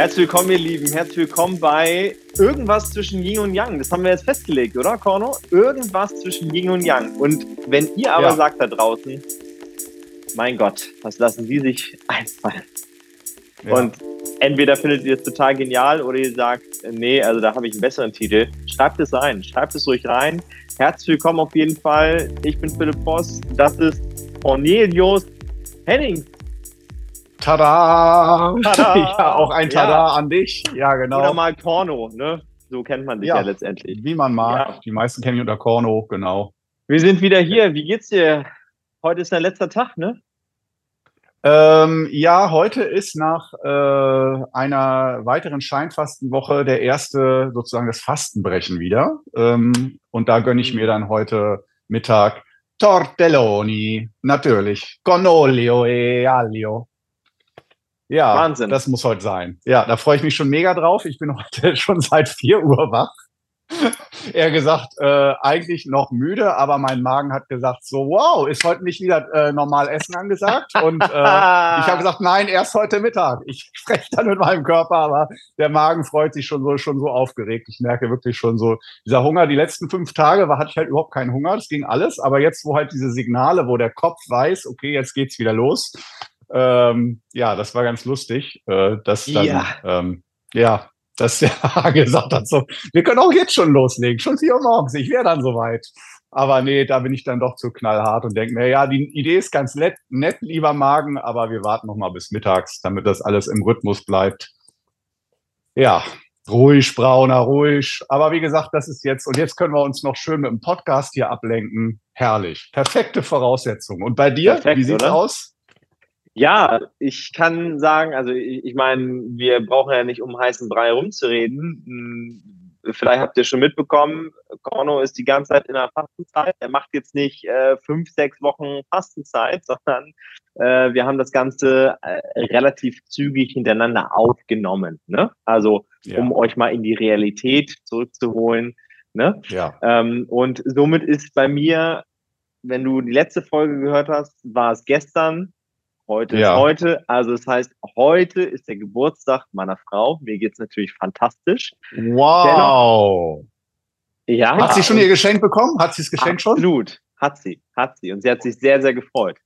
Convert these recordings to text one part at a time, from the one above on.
Herzlich willkommen, ihr Lieben. Herzlich willkommen bei irgendwas zwischen Yin und Yang. Das haben wir jetzt festgelegt, oder, Korno? Irgendwas zwischen Yin und Yang. Und wenn ihr aber ja. sagt da draußen, mein Gott, was lassen die sich einfallen? Ja. Und entweder findet ihr es total genial oder ihr sagt, nee, also da habe ich einen besseren Titel. Schreibt es rein, schreibt es ruhig rein. Herzlich willkommen auf jeden Fall. Ich bin Philipp Voss. Das ist Cornelius Henning. Tada! Tada! Ja, auch ein Tada ja. an dich. Ja, genau. Oder mal Korno, ne? So kennt man dich ja, ja letztendlich. Wie man mag. Ja. Die meisten kennen mich unter Korno, genau. Wir sind wieder hier. Wie geht's dir? Heute ist dein letzter Tag, ne? Ähm, ja, heute ist nach äh, einer weiteren Scheinfastenwoche der erste sozusagen das Fastenbrechen wieder. Ähm, und da gönne ich mir dann heute Mittag Tortelloni, natürlich, con olio e aglio. Ja, Wahnsinn. das muss heute sein. Ja, da freue ich mich schon mega drauf. Ich bin heute schon seit 4 Uhr wach. er gesagt, äh, eigentlich noch müde, aber mein Magen hat gesagt, so, wow, ist heute nicht wieder äh, normal Essen angesagt? Und äh, ich habe gesagt, nein, erst heute Mittag. Ich spreche dann mit meinem Körper, aber der Magen freut sich schon so, schon so aufgeregt. Ich merke wirklich schon so, dieser Hunger, die letzten fünf Tage war, hatte ich halt überhaupt keinen Hunger, das ging alles. Aber jetzt, wo halt diese Signale, wo der Kopf weiß, okay, jetzt geht's wieder los, ähm, ja, das war ganz lustig. Äh, dass dann, ja. Ähm, ja, dass der gesagt hat, so, wir können auch jetzt schon loslegen, schon vier Uhr morgens, ich wäre dann soweit. Aber nee, da bin ich dann doch zu knallhart und denke mir, ja, die Idee ist ganz nett, nett, lieber Magen, aber wir warten noch mal bis mittags, damit das alles im Rhythmus bleibt. Ja, ruhig, Brauner, ruhig. Aber wie gesagt, das ist jetzt, und jetzt können wir uns noch schön mit dem Podcast hier ablenken. Herrlich. Perfekte Voraussetzung. Und bei dir, Perfekt, wie sieht's oder? aus? Ja, ich kann sagen, also ich, ich meine, wir brauchen ja nicht um heißen Brei rumzureden. Hm, vielleicht habt ihr schon mitbekommen, Korno ist die ganze Zeit in der Fastenzeit. Er macht jetzt nicht äh, fünf, sechs Wochen Fastenzeit, sondern äh, wir haben das Ganze äh, relativ zügig hintereinander aufgenommen. Ne? Also ja. um euch mal in die Realität zurückzuholen. Ne? Ja. Ähm, und somit ist bei mir, wenn du die letzte Folge gehört hast, war es gestern Heute ja. ist heute. Also das heißt, heute ist der Geburtstag meiner Frau. Mir geht es natürlich fantastisch. Wow. Dennoch, ja. Hat sie schon ihr Geschenk bekommen? Hat sie das Geschenk absolut. schon? Absolut. Hat sie. Hat sie. Und sie hat sich sehr, sehr gefreut.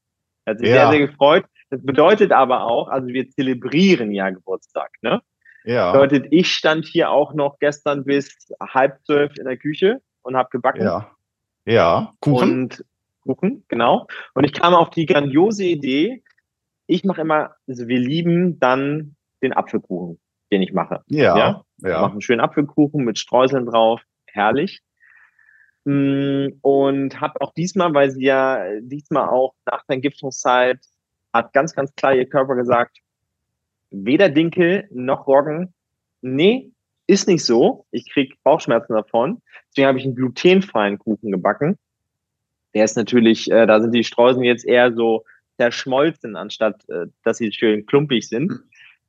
Hat sich ja. sehr, sehr gefreut. Das bedeutet aber auch, also wir zelebrieren ja Geburtstag, ne? Ja. Bedeutet, ich stand hier auch noch gestern bis halb zwölf in der Küche und habe gebacken. Ja. Ja. Kuchen. Und Kuchen, genau. Und ich kam auf die grandiose Idee, ich mache immer, also wir lieben dann den Apfelkuchen, den ich mache. Ja. ja? ja. Ich mache einen schönen Apfelkuchen mit Streuseln drauf. Herrlich. Mm, und habe auch diesmal, weil sie ja diesmal auch nach der Entgiftungszeit hat ganz, ganz klar ihr Körper gesagt, weder Dinkel noch Roggen. Nee, ist nicht so. Ich krieg Bauchschmerzen davon. Deswegen habe ich einen glutenfreien Kuchen gebacken. Der ist natürlich, äh, da sind die Streuseln jetzt eher so zerschmolzen, anstatt äh, dass sie schön klumpig sind.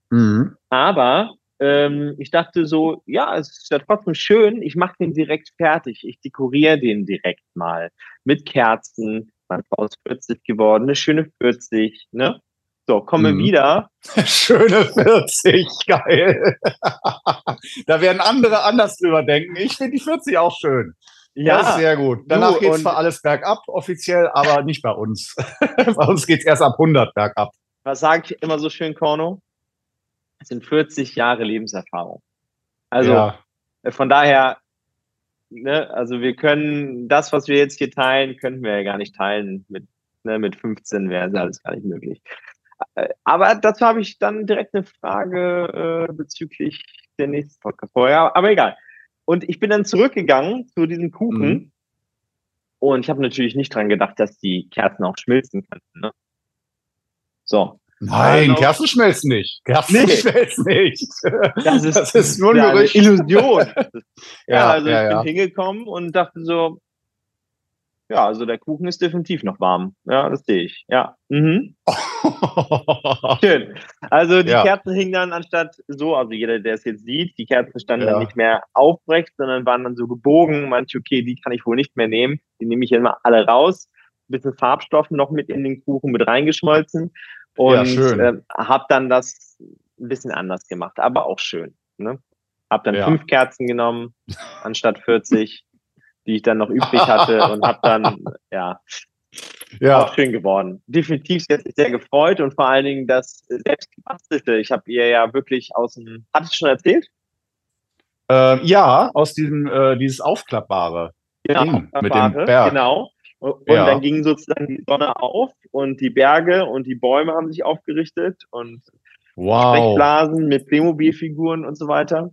Mhm. Aber ähm, ich dachte so, ja, es ist ja trotzdem schön, ich mache den direkt fertig. Ich dekoriere den direkt mal mit Kerzen. Meine Frau ist 40 geworden, eine schöne 40, ne? So, komme mhm. wieder. Schöne 40, geil. da werden andere anders drüber denken. Ich finde die 40 auch schön. Ja, das ist sehr gut. Danach geht zwar alles bergab offiziell, aber nicht bei uns. bei uns geht es erst ab 100 bergab. Was sage ich immer so schön, Korno? Es sind 40 Jahre Lebenserfahrung. Also ja. Äh, von daher, ne, also wir können das, was wir jetzt hier teilen, könnten wir ja gar nicht teilen. Mit, ne, mit 15 wäre es alles gar nicht möglich. Äh, aber dazu habe ich dann direkt eine Frage äh, bezüglich der nächsten Podcast-Folge. Aber egal. Und ich bin dann zurückgegangen zu diesem Kuchen. Mhm. Und ich habe natürlich nicht dran gedacht, dass die Kerzen auch schmilzen könnten. Ne? So. Nein, also, Kerzen schmelzen nicht. Kerzen nee. schmelzen nicht. Das ist, das ist nur ja, eine Illusion. ja, ja, also ich ja, bin hingekommen und dachte so, ja, also der Kuchen ist definitiv noch warm. Ja, das sehe ich. Ja. Mhm. Schön. Also die ja. Kerzen hingen dann anstatt so, also jeder, der es jetzt sieht, die Kerzen standen ja. dann nicht mehr aufrecht, sondern waren dann so gebogen. Manche, okay, die kann ich wohl nicht mehr nehmen. Die nehme ich immer alle raus. Ein bisschen Farbstoff noch mit in den Kuchen mit reingeschmolzen. Und ja, äh, habe dann das ein bisschen anders gemacht, aber auch schön. Ne? Hab dann ja. fünf Kerzen genommen, anstatt 40, die ich dann noch übrig hatte und hab dann, ja, ja. Auch schön geworden. Definitiv sie hat sich sehr gefreut und vor allen Dingen das selbstgebastelte. Ich habe ihr ja wirklich aus dem, hatte ich schon erzählt? Äh, ja, aus diesem, äh, dieses aufklappbare genau, Ding mit dem Berg. Genau. Und ja. dann ging sozusagen die Sonne auf und die Berge und die Bäume haben sich aufgerichtet und wow. Sprechblasen mit Playmobil-Figuren und so weiter.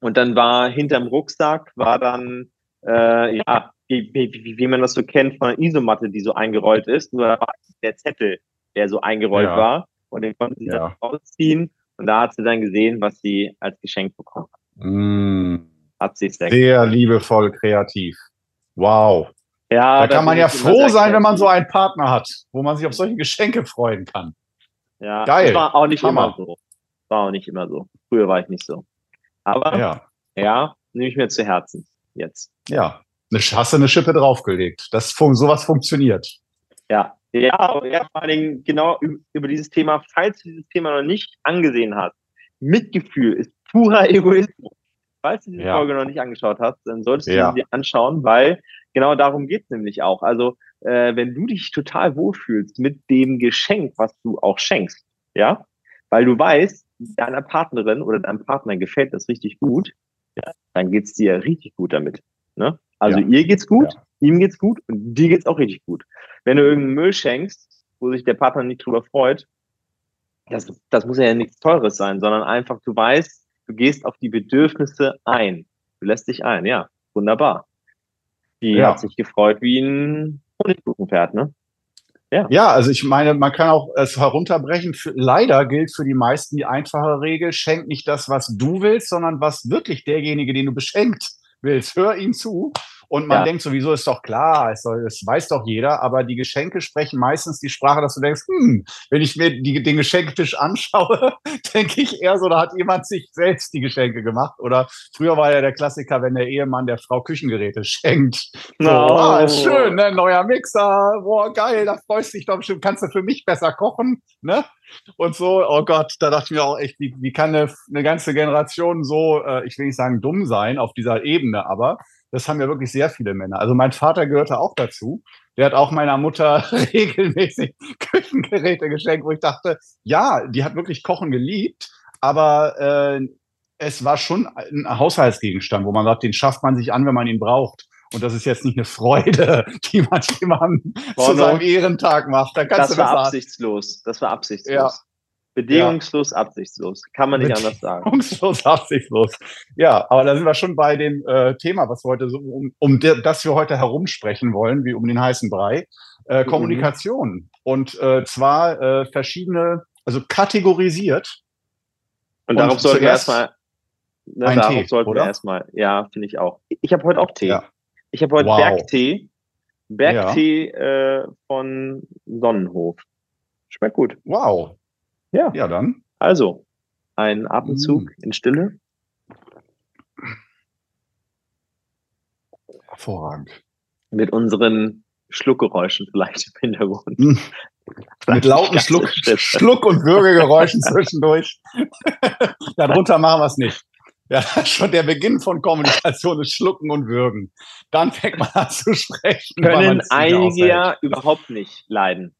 Und dann war hinterm Rucksack war dann äh, ja wie, wie, wie man das so kennt von einer Isomatte, die so eingerollt ist, nur da war der Zettel, der so eingerollt ja. war und den konnte sie ja. dann rausziehen und da hat sie dann gesehen, was sie als Geschenk bekommen hat. Mm. Hat sie sehr, sehr liebevoll kreativ. Wow. Ja, da kann man ja froh sein, wenn man so einen Partner hat, wo man sich auf solche Geschenke freuen kann. Ja, Geil. Das war auch nicht Hammer. immer so. War auch nicht immer so. Früher war ich nicht so. Aber ja, ja nehme ich mir zu Herzen jetzt. Ja, hast du eine Schippe draufgelegt. Das, sowas funktioniert. Ja, ja, ja, vor allen Dingen genau über dieses Thema, falls du dieses Thema noch nicht angesehen hast. Mitgefühl ist purer Egoismus. Falls du diese ja. Folge noch nicht angeschaut hast, dann solltest du ja. sie dir anschauen, weil genau darum geht es nämlich auch. Also, äh, wenn du dich total wohlfühlst mit dem Geschenk, was du auch schenkst, ja, weil du weißt, deiner Partnerin oder deinem Partner gefällt das richtig gut, ja, dann geht's dir richtig gut damit. Ne? Also ja. ihr geht's gut, ja. ihm geht's gut und dir geht's auch richtig gut. Wenn du irgendeinen Müll schenkst, wo sich der Partner nicht drüber freut, das, das muss ja nichts Teures sein, sondern einfach, du weißt, du gehst auf die Bedürfnisse ein. Du lässt dich ein, ja, wunderbar. Die ja. hat sich gefreut wie ein Honigkuchenpferd, ne? Ja. ja, also ich meine, man kann auch es herunterbrechen. Für, leider gilt für die meisten die einfache Regel, schenk nicht das, was du willst, sondern was wirklich derjenige, den du beschenkt, willst. Hör ihm zu und man ja. denkt sowieso, ist doch klar, es, soll, es weiß doch jeder, aber die Geschenke sprechen meistens die Sprache, dass du denkst, hm, wenn ich mir die, den Geschenktisch anschaue, denke ich eher so, da hat jemand sich selbst die Geschenke gemacht. Oder früher war ja der Klassiker, wenn der Ehemann der Frau Küchengeräte schenkt. So, oh. ah, ist schön, ne? neuer Mixer, boah, geil, da freust dich doch bestimmt, kannst du für mich besser kochen, ne? Und so, oh Gott, da dachte ich mir auch echt, wie, wie kann eine, eine ganze Generation so, äh, ich will nicht sagen dumm sein auf dieser Ebene, aber das haben ja wirklich sehr viele Männer. Also mein Vater gehörte auch dazu. Der hat auch meiner Mutter regelmäßig Küchengeräte geschenkt, wo ich dachte, ja, die hat wirklich Kochen geliebt, aber äh, es war schon ein Haushaltsgegenstand, wo man sagt, den schafft man sich an, wenn man ihn braucht. Und das ist jetzt nicht eine Freude, die man jemandem zu seinem Ehrentag macht. Da das war das absichtslos. Das war absichtslos. Ja. Bedingungslos, ja. absichtslos. Kann man nicht anders sagen. Bedingungslos, absichtslos. Ja, aber da sind wir schon bei dem äh, Thema, was wir heute so, um, um das wir heute herumsprechen wollen, wie um den heißen Brei. Äh, mhm. Kommunikation. Und äh, zwar äh, verschiedene, also kategorisiert. Und, und darauf sollten wir erstmal, ne, darauf Tee, sollten oder? wir erstmal, ja, finde ich auch. Ich habe heute auch Tee. Ja. Ich habe heute wow. Bergtee. Bergtee ja. äh, von Sonnenhof. Schmeckt gut. Wow. Ja. Ja, dann. Also, ein Atemzug mm. in Stille. Hervorragend. Mit unseren Schluckgeräuschen vielleicht im Hintergrund. Mm. Mit lauten Schluck, Schluck- und Würgegeräuschen zwischendurch. Darunter machen wir es nicht. Ja, schon der Beginn von Kommunikation ist Schlucken und Würgen. Dann fängt man an zu sprechen. Können einige ja überhaupt nicht leiden.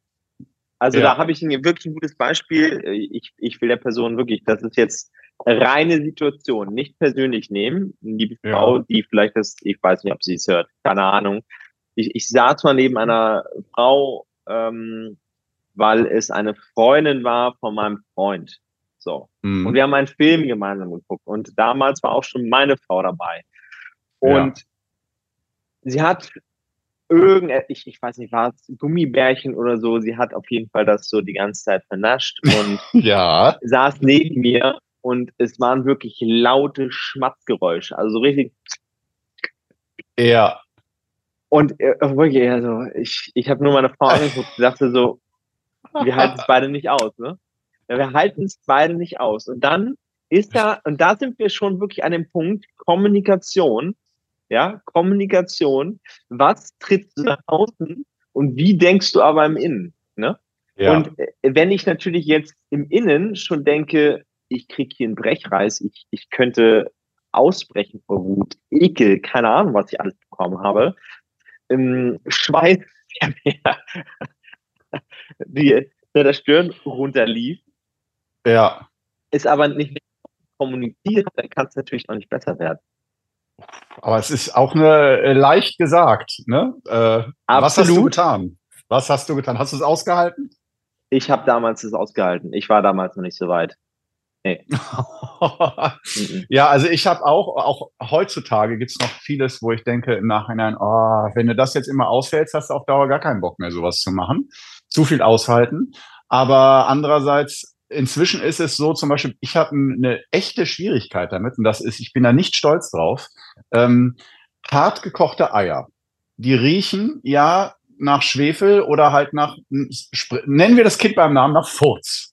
Also ja. da habe ich ein, wirklich ein gutes Beispiel. Ich, ich will der Person wirklich, das ist jetzt reine Situation, nicht persönlich nehmen. Die Frau, ja. die vielleicht das, ich weiß nicht, ob sie es hört, keine Ahnung. Ich, ich saß mal neben einer Frau, ähm, weil es eine Freundin war von meinem Freund. So. Mhm. Und wir haben einen Film gemeinsam geguckt. Und damals war auch schon meine Frau dabei. Und ja. sie hat irgend, ich, ich weiß nicht, war es Gummibärchen oder so. Sie hat auf jeden Fall das so die ganze Zeit vernascht und ja. saß neben mir und es waren wirklich laute Schmatzgeräusche, also so richtig. Ja. Und äh, wirklich, also ich, ich habe nur meine Frau angeguckt und dachte so, wir halten es beide nicht aus, ne? Ja, wir halten es beide nicht aus. Und dann ist da, und da sind wir schon wirklich an dem Punkt Kommunikation ja, Kommunikation, was trittst du nach außen und wie denkst du aber im Innen, ne? Ja. Und äh, wenn ich natürlich jetzt im Innen schon denke, ich krieg hier einen Brechreiß, ich, ich könnte ausbrechen vor Wut, Ekel, keine Ahnung, was ich alles bekommen habe. Ähm, Schweiß, der mir die, der Stirn runterlief. Ja. Ist aber nicht kommuniziert, dann kann es natürlich noch nicht besser werden. Aber es ist auch eine äh, leicht gesagt. Ne? Äh, was hast du getan? Was hast du getan? Hast du es ausgehalten? Ich habe damals es ausgehalten. Ich war damals noch nicht so weit. Nee. ja, also ich habe auch, auch heutzutage gibt es noch vieles, wo ich denke im Nachhinein, oh, wenn du das jetzt immer aushältst, hast du auf Dauer gar keinen Bock mehr, sowas zu machen. Zu viel aushalten. Aber andererseits, inzwischen ist es so, zum Beispiel, ich habe eine echte Schwierigkeit damit, und das ist, ich bin da nicht stolz drauf, ähm, hart gekochte Eier. Die riechen ja nach Schwefel oder halt nach, nennen wir das Kind beim Namen, nach Furz.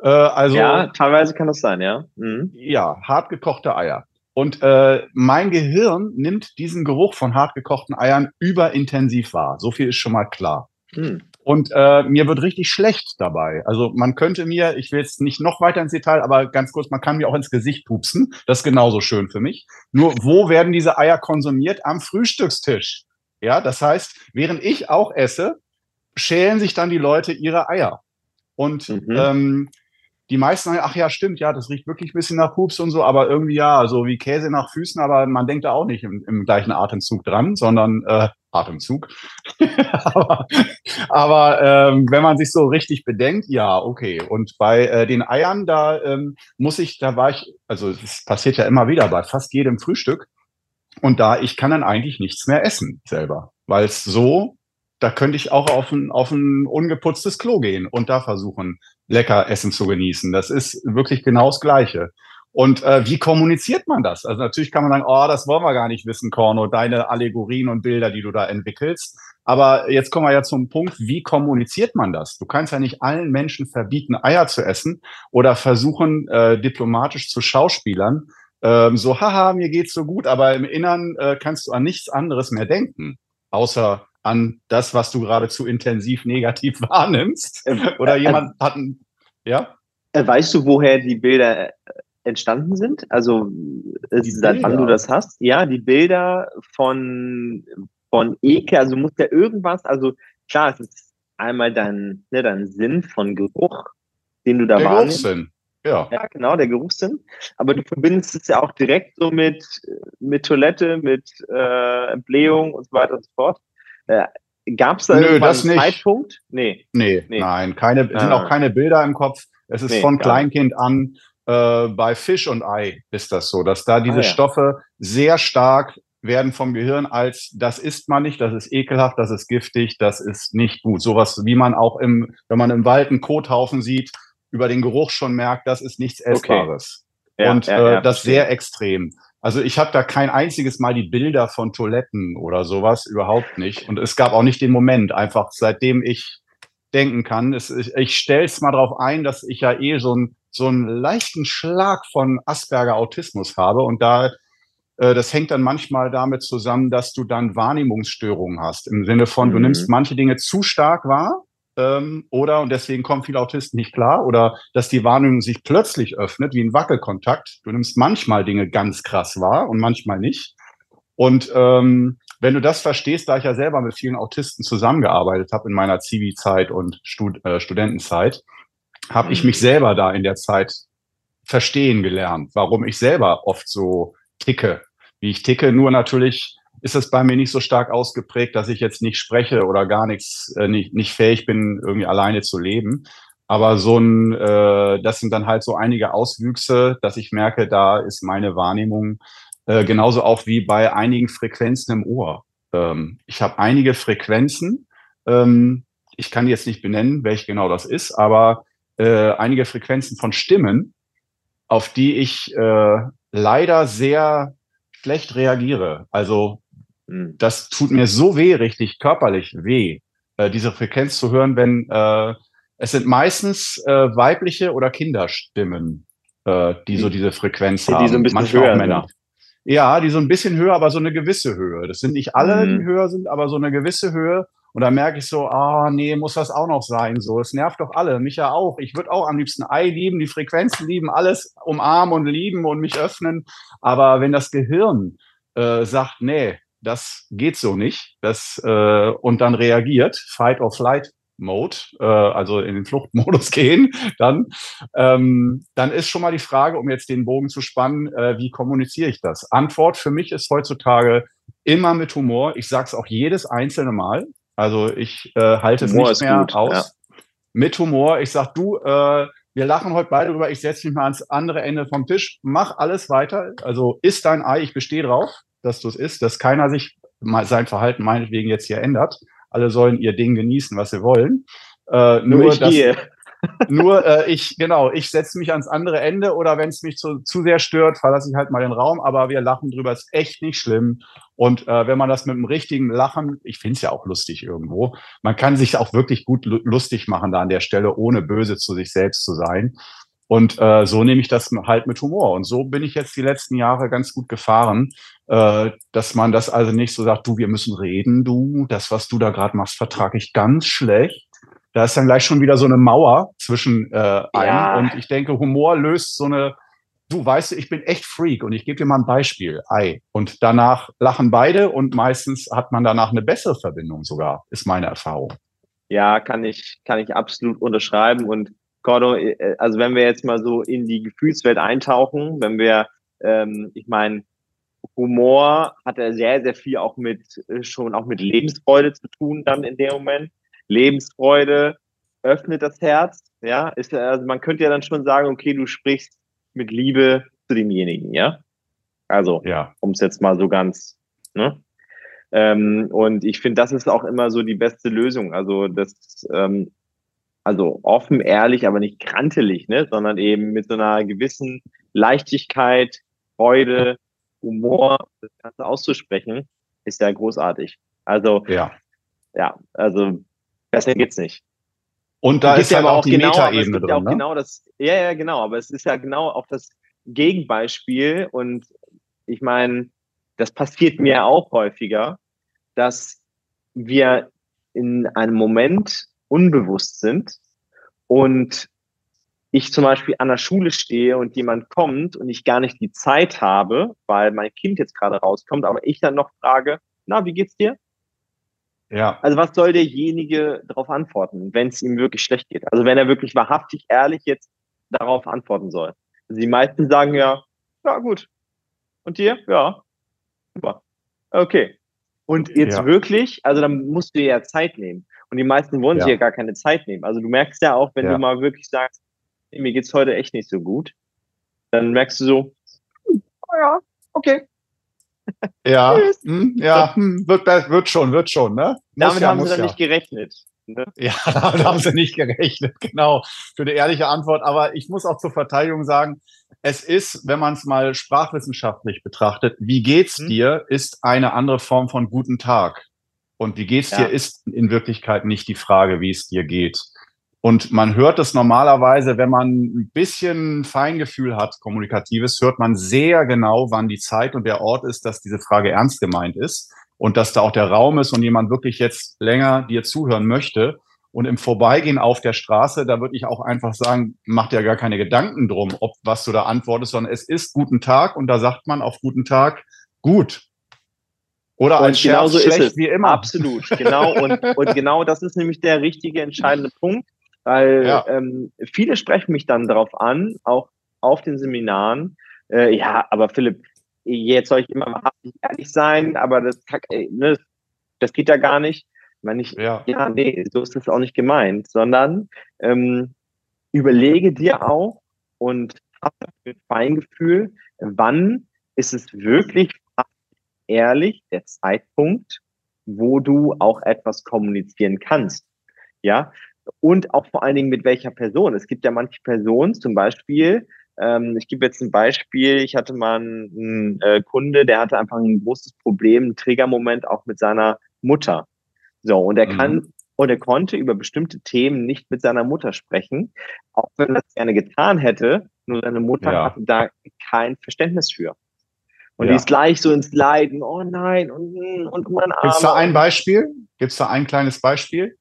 Äh, also, ja, teilweise kann das sein, ja. Mhm. Ja, hart gekochte Eier. Und äh, mein Gehirn nimmt diesen Geruch von hart gekochten Eiern überintensiv wahr. So viel ist schon mal klar. Mhm. Und äh, mir wird richtig schlecht dabei. Also man könnte mir, ich will jetzt nicht noch weiter ins Detail, aber ganz kurz, man kann mir auch ins Gesicht pupsen. Das ist genauso schön für mich. Nur wo werden diese Eier konsumiert? Am Frühstückstisch. Ja, das heißt, während ich auch esse, schälen sich dann die Leute ihre Eier. Und mhm. ähm, die meisten sagen, ach ja, stimmt, ja, das riecht wirklich ein bisschen nach Pups und so, aber irgendwie ja, so wie Käse nach Füßen, aber man denkt da auch nicht im, im gleichen Atemzug dran, sondern äh, Atemzug. aber aber ähm, wenn man sich so richtig bedenkt, ja, okay. Und bei äh, den Eiern, da ähm, muss ich, da war ich, also es passiert ja immer wieder bei fast jedem Frühstück. Und da, ich kann dann eigentlich nichts mehr essen selber, weil es so, da könnte ich auch auf ein, auf ein ungeputztes Klo gehen und da versuchen, lecker Essen zu genießen. Das ist wirklich genau das Gleiche. Und äh, wie kommuniziert man das? Also natürlich kann man sagen, oh, das wollen wir gar nicht wissen, Korno, deine Allegorien und Bilder, die du da entwickelst. Aber jetzt kommen wir ja zum Punkt, wie kommuniziert man das? Du kannst ja nicht allen Menschen verbieten, Eier zu essen oder versuchen, äh, diplomatisch zu Schauspielern, ähm, so, haha, mir geht's so gut, aber im Innern äh, kannst du an nichts anderes mehr denken, außer an das, was du gerade zu intensiv negativ wahrnimmst. Oder äh, jemand hat ein, ja? Äh, weißt du, woher die Bilder entstanden sind? Also seit wann du das hast? Ja, die Bilder von, von Eke, also muss ja irgendwas, also klar, es ist einmal dein, ne, dein Sinn von Geruch, den du da Der wahrnimmst. Geruchssinn. Ja. ja, genau, der Geruchssinn. Aber du verbindest es ja auch direkt so mit, mit Toilette, mit äh, Blähung und so weiter und so fort. Äh, Gab es da Nö, das einen nicht. Zeitpunkt? Nee. nee. Nee, nein, keine, es sind auch ah. keine Bilder im Kopf. Es ist nee, von Kleinkind an äh, bei Fisch und Ei ist das so, dass da diese ah, ja. Stoffe sehr stark werden vom Gehirn als das isst man nicht, das ist ekelhaft, das ist giftig, das ist nicht gut. Sowas, wie man auch im, wenn man im Wald einen Kothaufen sieht, über den Geruch schon merkt, das ist nichts Essbares. Okay. Ja, und ja, äh, das verstehe. sehr extrem. Also ich habe da kein einziges Mal die Bilder von Toiletten oder sowas überhaupt nicht. Und es gab auch nicht den Moment, einfach seitdem ich denken kann. Es, ich ich stelle es mal darauf ein, dass ich ja eh so ein so einen leichten Schlag von Asperger-Autismus habe. Und da, äh, das hängt dann manchmal damit zusammen, dass du dann Wahrnehmungsstörungen hast. Im Sinne von, mhm. du nimmst manche Dinge zu stark wahr ähm, oder, und deswegen kommen viele Autisten nicht klar, oder dass die Wahrnehmung sich plötzlich öffnet, wie ein Wackelkontakt. Du nimmst manchmal Dinge ganz krass wahr und manchmal nicht. Und ähm, wenn du das verstehst, da ich ja selber mit vielen Autisten zusammengearbeitet habe in meiner Zivi-Zeit und Stud äh, Studentenzeit, habe ich mich selber da in der Zeit verstehen gelernt, warum ich selber oft so ticke, wie ich ticke. Nur natürlich ist es bei mir nicht so stark ausgeprägt, dass ich jetzt nicht spreche oder gar nichts, äh, nicht, nicht fähig bin, irgendwie alleine zu leben. Aber so ein, äh, das sind dann halt so einige Auswüchse, dass ich merke, da ist meine Wahrnehmung äh, genauso auch wie bei einigen Frequenzen im Ohr. Ähm, ich habe einige Frequenzen, ähm, ich kann jetzt nicht benennen, welche genau das ist, aber äh, einige Frequenzen von Stimmen, auf die ich äh, leider sehr schlecht reagiere. Also hm. das tut mir so weh, richtig körperlich weh, äh, diese Frequenz zu hören, wenn äh, es sind meistens äh, weibliche oder Kinderstimmen, äh, die so hm. diese Frequenz die, haben. Die so ein bisschen Manchmal höher auch Männer. Sind. Ja, die so ein bisschen höher, aber so eine gewisse Höhe. Das sind nicht alle, mhm. die höher sind, aber so eine gewisse Höhe. Und dann merke ich so, ah, nee, muss das auch noch sein. So, es nervt doch alle, mich ja auch. Ich würde auch am liebsten Ei lieben, die Frequenzen lieben, alles umarmen und lieben und mich öffnen. Aber wenn das Gehirn äh, sagt, nee, das geht so nicht, das äh, und dann reagiert, Fight or Flight Mode, äh, also in den Fluchtmodus gehen, dann, ähm, dann ist schon mal die Frage, um jetzt den Bogen zu spannen, äh, wie kommuniziere ich das? Antwort für mich ist heutzutage immer mit Humor. Ich sage es auch jedes einzelne Mal. Also ich äh, halte es nicht mehr gut, aus. Ja. Mit Humor. Ich sage, du, äh, wir lachen heute beide drüber, ich setze mich mal ans andere Ende vom Tisch, mach alles weiter. Also isst dein Ei, ich bestehe drauf, dass du es isst, dass keiner sich mal sein Verhalten meinetwegen jetzt hier ändert alle sollen ihr Ding genießen, was sie wollen. Äh, nur, nur ich dass, gehe. Nur äh, ich, genau, ich setze mich ans andere Ende oder wenn es mich zu, zu sehr stört, verlasse ich halt mal den Raum, aber wir lachen drüber, ist echt nicht schlimm. Und äh, wenn man das mit einem richtigen Lachen, ich finde es ja auch lustig irgendwo, man kann sich auch wirklich gut lustig machen da an der Stelle, ohne böse zu sich selbst zu sein. Und äh, so nehme ich das halt mit Humor. Und so bin ich jetzt die letzten Jahre ganz gut gefahren, äh, dass man das also nicht so sagt, du, wir müssen reden, du, das, was du da gerade machst, vertrage ich ganz schlecht. Da ist dann gleich schon wieder so eine Mauer zwischen äh, einem. Ja. Und ich denke, Humor löst so eine, du weißt, ich bin echt Freak und ich gebe dir mal ein Beispiel, Ei. Und danach lachen beide und meistens hat man danach eine bessere Verbindung sogar, ist meine Erfahrung. Ja, kann ich, kann ich absolut unterschreiben und Gordo, äh, also wenn wir jetzt mal so in die Gefühlswelt eintauchen, wenn wir, ähm, ich meine, Humor hat er sehr, sehr viel auch mit, äh, schon auch mit Lebensfreude zu tun dann in dem Moment. Lebensfreude öffnet das Herz, ja, ist, also man könnte ja dann schon sagen, okay, du sprichst mit Liebe zu demjenigen, ja. Also, ja. um es jetzt mal so ganz, ne? Ähm, und ich finde, das ist auch immer so die beste Lösung. Also, das ähm, also offen, ehrlich, aber nicht krantelig, ne, sondern eben mit so einer gewissen Leichtigkeit, Freude, Humor, das Ganze auszusprechen, ist ja großartig. Also, ja, ja also besser geht's nicht. Und da ist ja aber auch die genau, Metaebene drin, ja auch ne? genau das, ja, ja, genau, aber es ist ja genau auch das Gegenbeispiel und ich meine, das passiert mir auch häufiger, dass wir in einem Moment unbewusst sind und ich zum Beispiel an der Schule stehe und jemand kommt und ich gar nicht die Zeit habe, weil mein Kind jetzt gerade rauskommt, aber ich dann noch frage, na, wie geht's dir? Ja. Also was soll derjenige darauf antworten, wenn es ihm wirklich schlecht geht? Also wenn er wirklich wahrhaftig ehrlich jetzt darauf antworten soll. Also die meisten sagen ja, ja gut. Und dir? Ja. Super. Okay. Und jetzt ja. wirklich, also dann musst du ja Zeit nehmen. Und die meisten wollen ja. sich ja gar keine Zeit nehmen. Also du merkst ja auch, wenn ja. du mal wirklich sagst, mir geht's heute echt nicht so gut, dann merkst du so, oh ja, okay. Ja, hm, ja, hm, wird, wird schon, wird schon, ne? Muss damit ja, haben sie dann nicht gerechnet. Ne? Ja, damit haben sie nicht gerechnet, genau, für eine ehrliche Antwort. Aber ich muss auch zur Verteidigung sagen, es ist, wenn man es mal sprachwissenschaftlich betrachtet, wie geht's hm. dir, ist eine andere Form von guten Tag. Und wie geht's ja. dir ist in Wirklichkeit nicht die Frage, wie es dir geht. Und man hört es normalerweise, wenn man ein bisschen Feingefühl hat, kommunikatives, hört man sehr genau, wann die Zeit und der Ort ist, dass diese Frage ernst gemeint ist und dass da auch der Raum ist und jemand wirklich jetzt länger dir zuhören möchte. Und im Vorbeigehen auf der Straße, da würde ich auch einfach sagen, mach dir gar keine Gedanken drum, ob was du da antwortest, sondern es ist guten Tag und da sagt man auf guten Tag gut. Oder ein genau so ist es. wie immer. Absolut, genau. Und, und genau das ist nämlich der richtige entscheidende Punkt, weil ja. ähm, viele sprechen mich dann darauf an, auch auf den Seminaren. Äh, ja, aber Philipp, jetzt soll ich immer ehrlich sein, aber das, ne, das geht ja gar nicht. Ich meine, ich, ja. ja, nee, so ist das auch nicht gemeint, sondern ähm, überlege dir auch und habe ein Feingefühl, wann ist es wirklich ehrlich der Zeitpunkt, wo du auch etwas kommunizieren kannst. Ja, und auch vor allen Dingen mit welcher Person. Es gibt ja manche Personen, zum Beispiel, ähm, ich gebe jetzt ein Beispiel, ich hatte mal einen, äh, Kunde, der hatte einfach ein großes Problem, einen Triggermoment auch mit seiner Mutter. So, und er mhm. kann und er konnte über bestimmte Themen nicht mit seiner Mutter sprechen, auch wenn er das gerne getan hätte, nur seine Mutter ja. hatte da kein Verständnis für. Und ja. die ist gleich so ins Leiden, oh nein, und, und mein Arm. Ist da ein Beispiel? Gibt es da ein kleines Beispiel?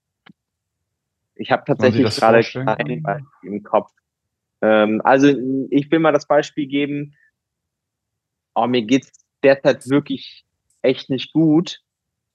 Ich habe tatsächlich gerade kein Beispiel im Kopf. Ähm, also ich will mal das Beispiel geben. Oh, mir geht's derzeit wirklich echt nicht gut.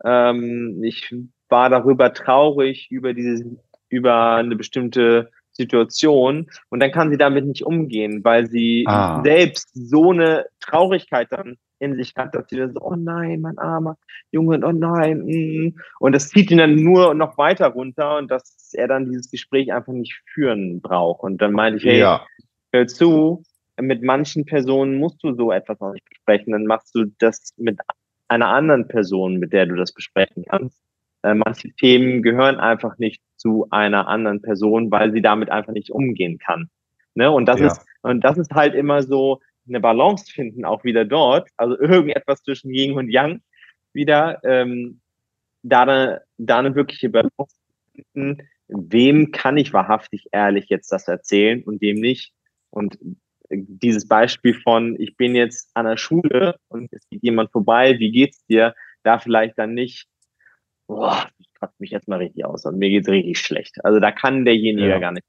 Ähm, ich war darüber traurig über diese, über eine bestimmte Situation und dann kann sie damit nicht umgehen, weil sie ah. selbst so eine Traurigkeit dann in sich hat, dass sie dann so, oh nein, mein armer Junge, oh nein. Mm. Und das zieht ihn dann nur noch weiter runter und dass er dann dieses Gespräch einfach nicht führen braucht. Und dann meinte ich, hey, ja. hör zu, mit manchen Personen musst du so etwas noch nicht besprechen, dann machst du das mit einer anderen Person, mit der du das besprechen kannst. Äh, manche Themen gehören einfach nicht zu einer anderen Person, weil sie damit einfach nicht umgehen kann. Ne? Und das ja. ist, und das ist halt immer so eine Balance finden, auch wieder dort. Also irgendetwas zwischen Yin und Yang wieder, ähm, da eine, da eine wirkliche Balance finden. Wem kann ich wahrhaftig ehrlich jetzt das erzählen und wem nicht? Und dieses Beispiel von, ich bin jetzt an der Schule und es geht jemand vorbei, wie geht's dir? Da vielleicht dann nicht boah, ich kratze mich jetzt mal richtig aus und mir geht's richtig schlecht. Also da kann derjenige ja. gar nicht?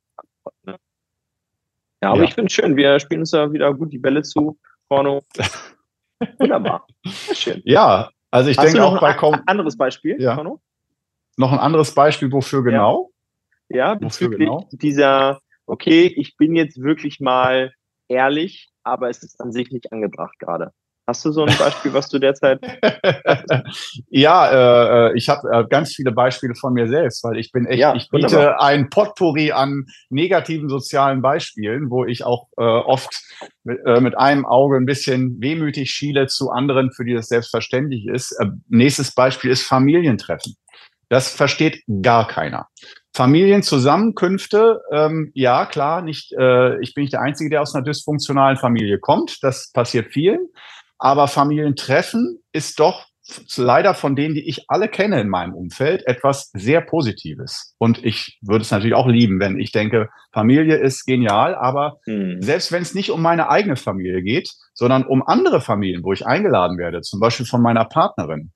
Ja, aber ja. ich finde schön, wir spielen uns da wieder gut die Bälle zu. Porno. Wunderbar. Schön. Ja, also ich Hast denke auch bei ein anderes Beispiel, ja. Porno? Noch ein anderes Beispiel, wofür genau? Ja, ja bezüglich genau? dieser, okay, ich bin jetzt wirklich mal ehrlich, aber es ist an sich nicht angebracht gerade. Hast du so ein Beispiel, was du derzeit? ja, äh, äh, ich habe äh, ganz viele Beispiele von mir selbst, weil ich bin echt, ja, ich biete wunderbar. ein Potpourri an negativen sozialen Beispielen, wo ich auch äh, oft mit, äh, mit einem Auge ein bisschen wehmütig schiele zu anderen, für die das selbstverständlich ist. Äh, nächstes Beispiel ist Familientreffen. Das versteht gar keiner. Familienzusammenkünfte, ähm, ja klar, nicht, äh, ich bin nicht der Einzige, der aus einer dysfunktionalen Familie kommt. Das passiert vielen. Aber Familientreffen ist doch leider von denen, die ich alle kenne in meinem Umfeld, etwas sehr Positives. Und ich würde es natürlich auch lieben, wenn ich denke, Familie ist genial, aber hm. selbst wenn es nicht um meine eigene Familie geht, sondern um andere Familien, wo ich eingeladen werde, zum Beispiel von meiner Partnerin,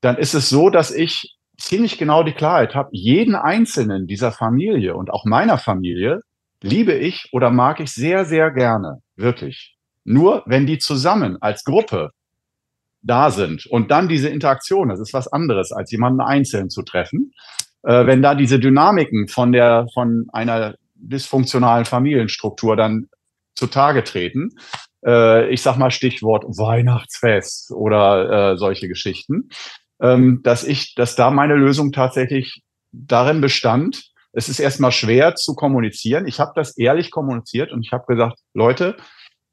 dann ist es so, dass ich ziemlich genau die Klarheit habe, jeden einzelnen dieser Familie und auch meiner Familie liebe ich oder mag ich sehr, sehr gerne. Wirklich. Nur wenn die zusammen als Gruppe da sind und dann diese Interaktion, das ist was anderes, als jemanden einzeln zu treffen. Äh, wenn da diese Dynamiken von der, von einer dysfunktionalen Familienstruktur dann zutage treten, äh, ich sag mal Stichwort Weihnachtsfest oder äh, solche Geschichten, ähm, dass ich, dass da meine Lösung tatsächlich darin bestand, es ist erstmal schwer zu kommunizieren. Ich habe das ehrlich kommuniziert und ich habe gesagt, Leute,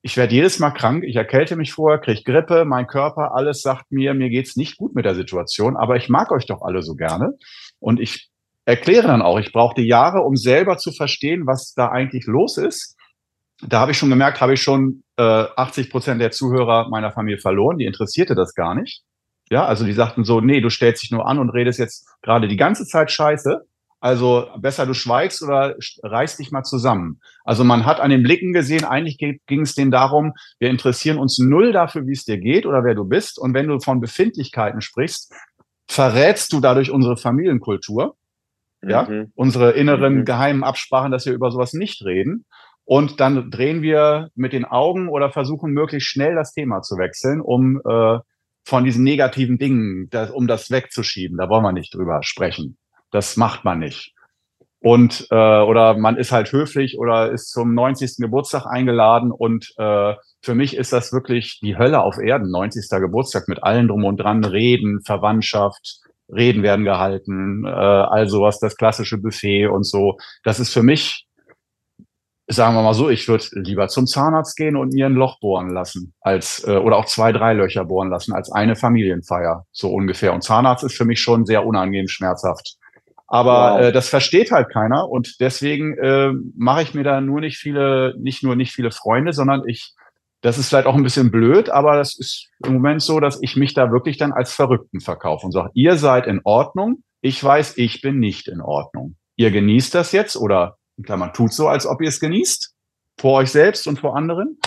ich werde jedes Mal krank, ich erkälte mich vorher, kriege Grippe, mein Körper, alles sagt mir, mir geht's nicht gut mit der Situation, aber ich mag euch doch alle so gerne. Und ich erkläre dann auch, ich brauchte Jahre, um selber zu verstehen, was da eigentlich los ist. Da habe ich schon gemerkt, habe ich schon äh, 80 Prozent der Zuhörer meiner Familie verloren, die interessierte das gar nicht. Ja, also die sagten so, nee, du stellst dich nur an und redest jetzt gerade die ganze Zeit Scheiße. Also besser du schweigst oder reißt dich mal zusammen. Also man hat an den Blicken gesehen, eigentlich ging es denen darum, wir interessieren uns null dafür, wie es dir geht oder wer du bist. Und wenn du von Befindlichkeiten sprichst, verrätst du dadurch unsere Familienkultur, mhm. ja, unsere inneren mhm. geheimen Absprachen, dass wir über sowas nicht reden. Und dann drehen wir mit den Augen oder versuchen möglichst schnell das Thema zu wechseln, um äh, von diesen negativen Dingen, das, um das wegzuschieben. Da wollen wir nicht drüber sprechen. Das macht man nicht. Und äh, oder man ist halt höflich oder ist zum 90. Geburtstag eingeladen und äh, für mich ist das wirklich die Hölle auf Erden, 90. Geburtstag mit allen drum und dran, Reden, Verwandtschaft, Reden werden gehalten, äh, all sowas, das klassische Buffet und so. Das ist für mich, sagen wir mal so, ich würde lieber zum Zahnarzt gehen und mir ein Loch bohren lassen, als äh, oder auch zwei, drei Löcher bohren lassen, als eine Familienfeier, so ungefähr. Und Zahnarzt ist für mich schon sehr unangenehm schmerzhaft. Aber wow. äh, das versteht halt keiner und deswegen äh, mache ich mir da nur nicht viele, nicht nur nicht viele Freunde, sondern ich, das ist vielleicht auch ein bisschen blöd, aber das ist im Moment so, dass ich mich da wirklich dann als Verrückten verkaufe und sage, ihr seid in Ordnung, ich weiß, ich bin nicht in Ordnung. Ihr genießt das jetzt oder in Klammern tut so, als ob ihr es genießt, vor euch selbst und vor anderen.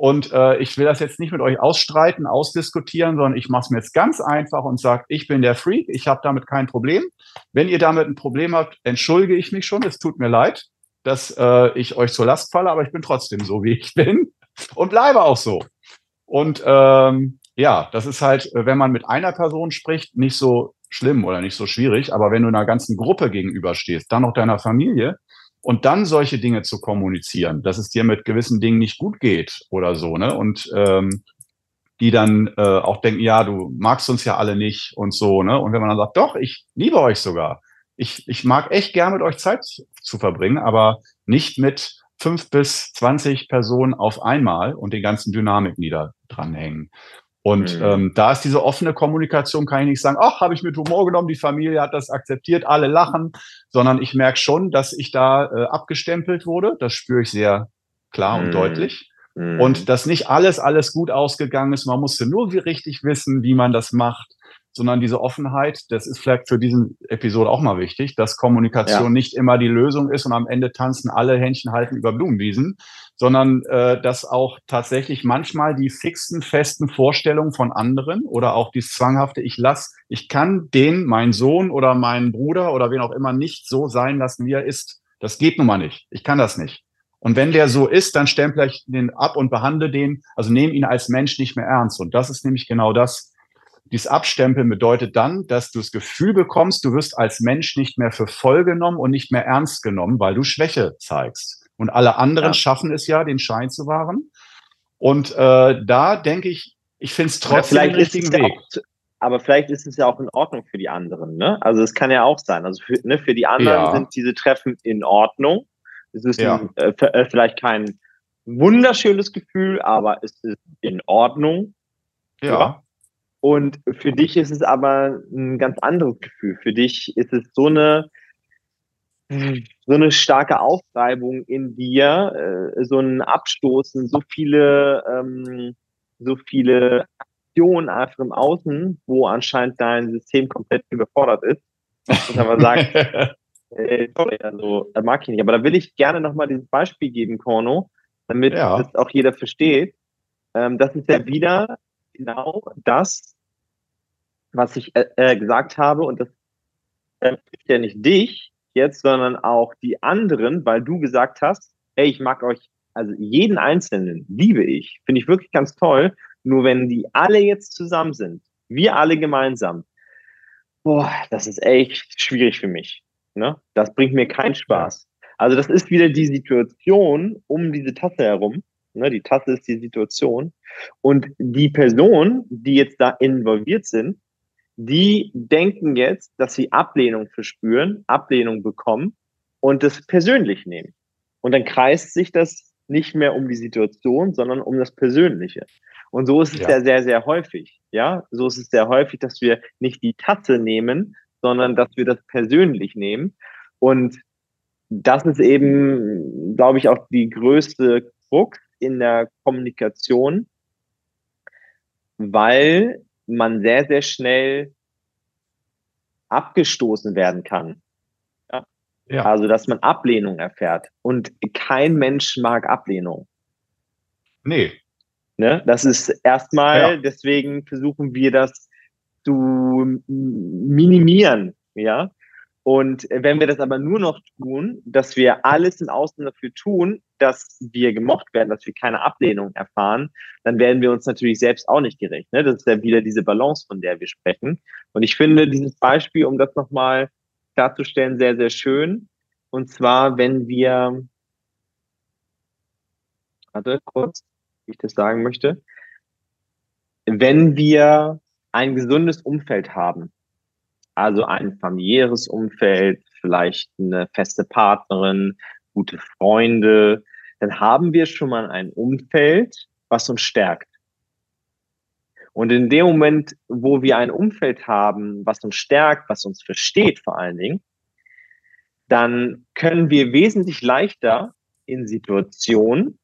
Und äh, ich will das jetzt nicht mit euch ausstreiten, ausdiskutieren, sondern ich mache es mir jetzt ganz einfach und sage, ich bin der Freak, ich habe damit kein Problem. Wenn ihr damit ein Problem habt, entschuldige ich mich schon, es tut mir leid, dass äh, ich euch zur Last falle, aber ich bin trotzdem so, wie ich bin und bleibe auch so. Und ähm, ja, das ist halt, wenn man mit einer Person spricht, nicht so schlimm oder nicht so schwierig, aber wenn du einer ganzen Gruppe gegenüberstehst, dann noch deiner Familie, und dann solche Dinge zu kommunizieren, dass es dir mit gewissen Dingen nicht gut geht oder so, ne? Und ähm, die dann äh, auch denken, ja, du magst uns ja alle nicht und so, ne? Und wenn man dann sagt, doch, ich liebe euch sogar. Ich, ich mag echt gern mit euch Zeit zu verbringen, aber nicht mit fünf bis zwanzig Personen auf einmal und den ganzen Dynamiken, die da dranhängen. Und mhm. ähm, da ist diese offene Kommunikation, kann ich nicht sagen, ach, habe ich mit Humor genommen, die Familie hat das akzeptiert, alle lachen, sondern ich merke schon, dass ich da äh, abgestempelt wurde. Das spüre ich sehr klar mhm. und deutlich. Mhm. Und dass nicht alles, alles gut ausgegangen ist. Man musste nur richtig wissen, wie man das macht sondern diese Offenheit, das ist vielleicht für diesen Episode auch mal wichtig, dass Kommunikation ja. nicht immer die Lösung ist und am Ende tanzen alle Händchen halten über Blumenwiesen, sondern äh, dass auch tatsächlich manchmal die fixen, festen Vorstellungen von anderen oder auch die zwanghafte, ich lass, ich kann den, mein Sohn oder meinen Bruder oder wen auch immer nicht so sein lassen, wie er ist. Das geht nun mal nicht. Ich kann das nicht. Und wenn der so ist, dann stempel ich den ab und behandle den, also nehme ihn als Mensch nicht mehr ernst. Und das ist nämlich genau das, dies Abstempeln bedeutet dann, dass du das Gefühl bekommst, du wirst als Mensch nicht mehr für voll genommen und nicht mehr ernst genommen, weil du Schwäche zeigst. Und alle anderen ja. schaffen es ja, den Schein zu wahren. Und äh, da denke ich, ich finde es trotzdem den richtigen Weg. Auch, aber vielleicht ist es ja auch in Ordnung für die anderen. Ne? Also es kann ja auch sein. Also für, ne, für die anderen ja. sind diese Treffen in Ordnung. Es ist ja. ein, äh, äh vielleicht kein wunderschönes Gefühl, aber es ist in Ordnung. Ja. Und für dich ist es aber ein ganz anderes Gefühl. Für dich ist es so eine, so eine starke Aufreibung in dir, äh, so ein Abstoßen, so viele, ähm, so viele Aktionen einfach im Außen, wo anscheinend dein System komplett überfordert ist. Und man sagt, äh, sorry, also das mag ich nicht. Aber da will ich gerne nochmal dieses Beispiel geben, Korno, damit ja. das auch jeder versteht. Ähm, das ist ja wieder genau das, was ich äh, äh, gesagt habe. Und das äh, ist ja nicht dich jetzt, sondern auch die anderen, weil du gesagt hast, hey, ich mag euch, also jeden Einzelnen liebe ich, finde ich wirklich ganz toll. Nur wenn die alle jetzt zusammen sind, wir alle gemeinsam, boah, das ist echt schwierig für mich. Ne? Das bringt mir keinen Spaß. Also das ist wieder die Situation um diese Tasse herum. Ne, die Tasse ist die Situation. Und die Personen, die jetzt da involviert sind, die denken jetzt, dass sie Ablehnung verspüren, Ablehnung bekommen und das persönlich nehmen. Und dann kreist sich das nicht mehr um die Situation, sondern um das Persönliche. Und so ist es ja. ja sehr, sehr häufig. Ja, so ist es sehr häufig, dass wir nicht die Tasse nehmen, sondern dass wir das persönlich nehmen. Und das ist eben, glaube ich, auch die größte Druck in der Kommunikation, weil man sehr, sehr schnell abgestoßen werden kann. Ja? ja. Also, dass man Ablehnung erfährt. Und kein Mensch mag Ablehnung. Nee. Ne? Das ist erstmal, ja. deswegen versuchen wir das zu minimieren. Ja. Und wenn wir das aber nur noch tun, dass wir alles im Außen dafür tun, dass wir gemocht werden, dass wir keine Ablehnung erfahren, dann werden wir uns natürlich selbst auch nicht gerecht. Ne? Das ist ja wieder diese Balance, von der wir sprechen. Und ich finde dieses Beispiel, um das nochmal klarzustellen, sehr, sehr schön. Und zwar, wenn wir, warte kurz, wie ich das sagen möchte, wenn wir ein gesundes Umfeld haben, also ein familiäres Umfeld, vielleicht eine feste Partnerin, gute Freunde, dann haben wir schon mal ein Umfeld, was uns stärkt. Und in dem Moment, wo wir ein Umfeld haben, was uns stärkt, was uns versteht vor allen Dingen, dann können wir wesentlich leichter in Situationen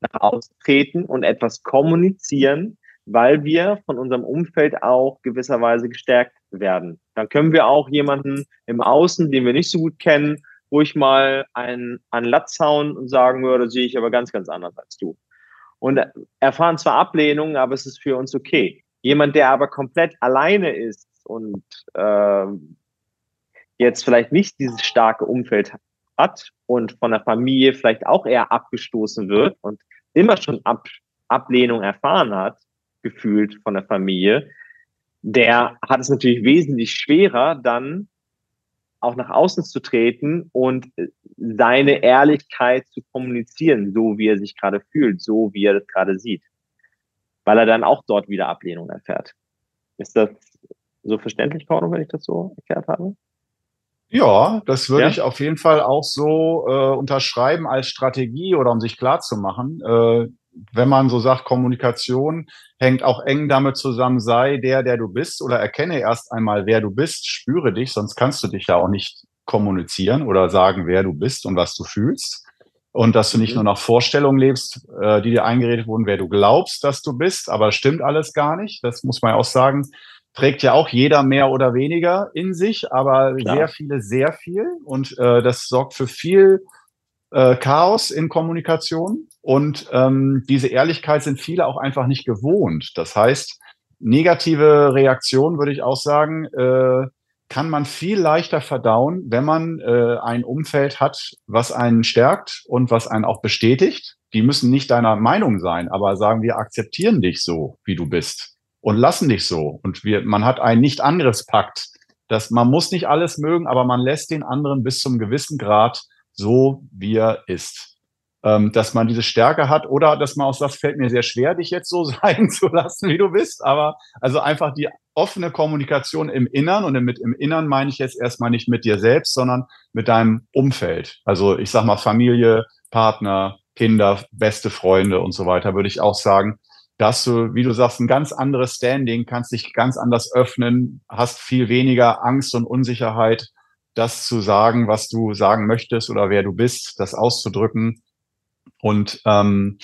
nach außen treten und etwas kommunizieren, weil wir von unserem Umfeld auch gewisserweise gestärkt werden. Dann können wir auch jemanden im Außen, den wir nicht so gut kennen, ruhig mal einen an Latz hauen und sagen, ja, das sehe ich aber ganz, ganz anders als du. und erfahren zwar Ablehnung, aber es ist für uns okay. Jemand, der aber komplett alleine ist und äh, jetzt vielleicht nicht dieses starke Umfeld hat und von der Familie vielleicht auch eher abgestoßen wird und immer schon Ab Ablehnung erfahren hat, gefühlt von der Familie, der hat es natürlich wesentlich schwerer, dann auch nach außen zu treten und seine Ehrlichkeit zu kommunizieren, so wie er sich gerade fühlt, so wie er das gerade sieht. Weil er dann auch dort wieder Ablehnung erfährt. Ist das so verständlich, Corno, wenn ich das so erklärt habe? Ja, das würde ja? ich auf jeden Fall auch so äh, unterschreiben als Strategie oder um sich klar zu machen. Äh, wenn man so sagt, Kommunikation hängt auch eng damit zusammen, sei der, der du bist oder erkenne erst einmal, wer du bist, spüre dich, sonst kannst du dich ja auch nicht kommunizieren oder sagen, wer du bist und was du fühlst. Und dass du nicht mhm. nur nach Vorstellungen lebst, äh, die dir eingeredet wurden, wer du glaubst, dass du bist, aber stimmt alles gar nicht. Das muss man auch sagen trägt ja auch jeder mehr oder weniger in sich, aber Klar. sehr viele sehr viel. Und äh, das sorgt für viel äh, Chaos in Kommunikation. Und ähm, diese Ehrlichkeit sind viele auch einfach nicht gewohnt. Das heißt, negative Reaktionen, würde ich auch sagen, äh, kann man viel leichter verdauen, wenn man äh, ein Umfeld hat, was einen stärkt und was einen auch bestätigt. Die müssen nicht deiner Meinung sein, aber sagen, wir akzeptieren dich so, wie du bist und lassen dich so. Und wir, man hat einen Nicht-Angriffspakt. dass man muss nicht alles mögen, aber man lässt den anderen bis zum gewissen Grad so, wie er ist. Ähm, dass man diese Stärke hat oder dass man auch sagt, fällt mir sehr schwer, dich jetzt so sein zu lassen, wie du bist. Aber also einfach die offene Kommunikation im Innern und mit im Innern meine ich jetzt erstmal nicht mit dir selbst, sondern mit deinem Umfeld. Also ich sag mal Familie, Partner, Kinder, beste Freunde und so weiter, würde ich auch sagen, dass du, wie du sagst, ein ganz anderes Standing, kannst dich ganz anders öffnen, hast viel weniger Angst und Unsicherheit, das zu sagen, was du sagen möchtest oder wer du bist, das auszudrücken. Und ähm,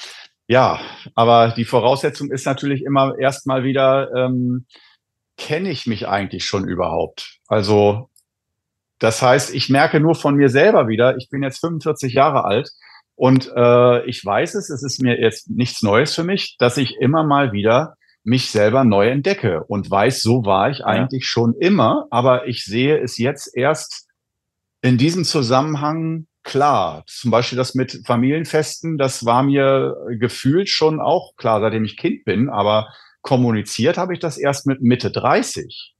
ja, aber die Voraussetzung ist natürlich immer erstmal wieder, ähm, kenne ich mich eigentlich schon überhaupt? Also das heißt, ich merke nur von mir selber wieder, ich bin jetzt 45 Jahre alt, und äh, ich weiß es, es ist mir jetzt nichts Neues für mich, dass ich immer mal wieder mich selber neu entdecke und weiß, so war ich ja. eigentlich schon immer, aber ich sehe es jetzt erst in diesem Zusammenhang klar. Zum Beispiel das mit Familienfesten, das war mir gefühlt schon auch klar, seitdem ich Kind bin, aber kommuniziert habe ich das erst mit Mitte 30,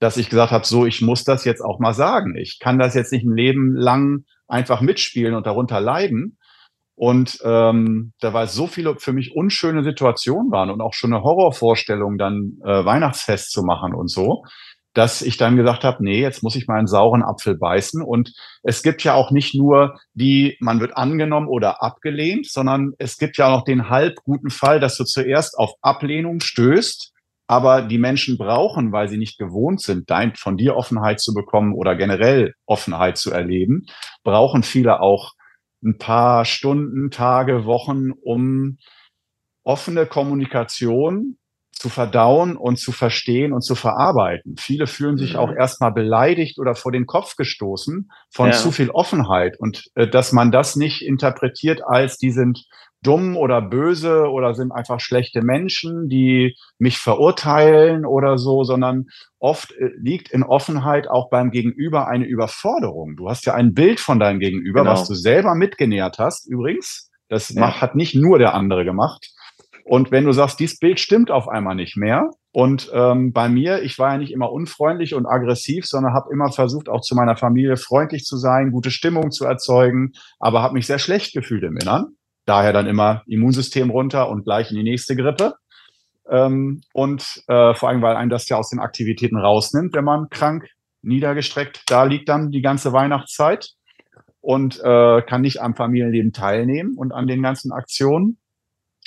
dass ich gesagt habe, so, ich muss das jetzt auch mal sagen. Ich kann das jetzt nicht ein Leben lang einfach mitspielen und darunter leiden. Und ähm, da war so viele für mich unschöne Situationen waren und auch schon eine Horrorvorstellung, dann äh, Weihnachtsfest zu machen und so, dass ich dann gesagt habe, nee, jetzt muss ich mal einen sauren Apfel beißen. Und es gibt ja auch nicht nur die, man wird angenommen oder abgelehnt, sondern es gibt ja auch noch den halb guten Fall, dass du zuerst auf Ablehnung stößt, aber die Menschen brauchen, weil sie nicht gewohnt sind, dein, von dir Offenheit zu bekommen oder generell Offenheit zu erleben, brauchen viele auch ein paar Stunden, Tage, Wochen, um offene Kommunikation zu verdauen und zu verstehen und zu verarbeiten. Viele fühlen sich auch mhm. erstmal beleidigt oder vor den Kopf gestoßen von ja. zu viel Offenheit und äh, dass man das nicht interpretiert als die sind dumm oder böse oder sind einfach schlechte Menschen, die mich verurteilen oder so, sondern oft äh, liegt in Offenheit auch beim Gegenüber eine Überforderung. Du hast ja ein Bild von deinem Gegenüber, genau. was du selber mitgenährt hast, übrigens. Das ja. hat nicht nur der andere gemacht. Und wenn du sagst, dieses Bild stimmt auf einmal nicht mehr, und ähm, bei mir, ich war ja nicht immer unfreundlich und aggressiv, sondern habe immer versucht, auch zu meiner Familie freundlich zu sein, gute Stimmung zu erzeugen, aber habe mich sehr schlecht gefühlt im Innern. Daher dann immer Immunsystem runter und gleich in die nächste Grippe. Ähm, und äh, vor allem, weil einem das ja aus den Aktivitäten rausnimmt, wenn man krank, niedergestreckt da liegt dann die ganze Weihnachtszeit und äh, kann nicht am Familienleben teilnehmen und an den ganzen Aktionen.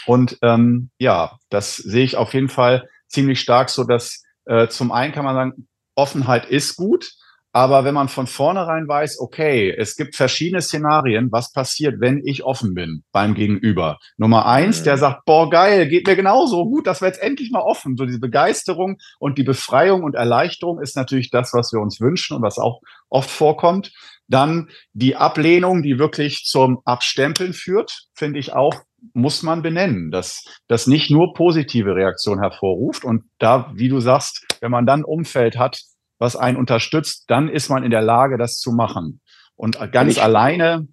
Und ähm, ja, das sehe ich auf jeden Fall ziemlich stark so, dass äh, zum einen kann man sagen, Offenheit ist gut, aber wenn man von vornherein weiß, okay, es gibt verschiedene Szenarien, was passiert, wenn ich offen bin beim Gegenüber. Nummer eins, der mhm. sagt, boah, geil, geht mir genauso gut, dass wir jetzt endlich mal offen. So diese Begeisterung und die Befreiung und Erleichterung ist natürlich das, was wir uns wünschen und was auch oft vorkommt. Dann die Ablehnung, die wirklich zum Abstempeln führt, finde ich auch muss man benennen, dass das nicht nur positive Reaktionen hervorruft. Und da, wie du sagst, wenn man dann ein Umfeld hat, was einen unterstützt, dann ist man in der Lage, das zu machen. Und ganz ich alleine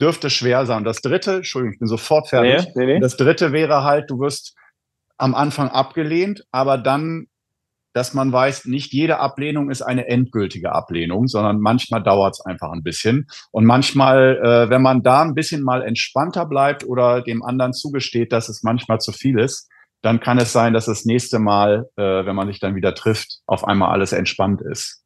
dürfte schwer sein. Und das dritte, Entschuldigung, ich bin sofort fertig. Nee, nee, nee. Das dritte wäre halt, du wirst am Anfang abgelehnt, aber dann dass man weiß, nicht jede Ablehnung ist eine endgültige Ablehnung, sondern manchmal dauert es einfach ein bisschen. Und manchmal, äh, wenn man da ein bisschen mal entspannter bleibt oder dem anderen zugesteht, dass es manchmal zu viel ist, dann kann es sein, dass das nächste Mal, äh, wenn man sich dann wieder trifft, auf einmal alles entspannt ist.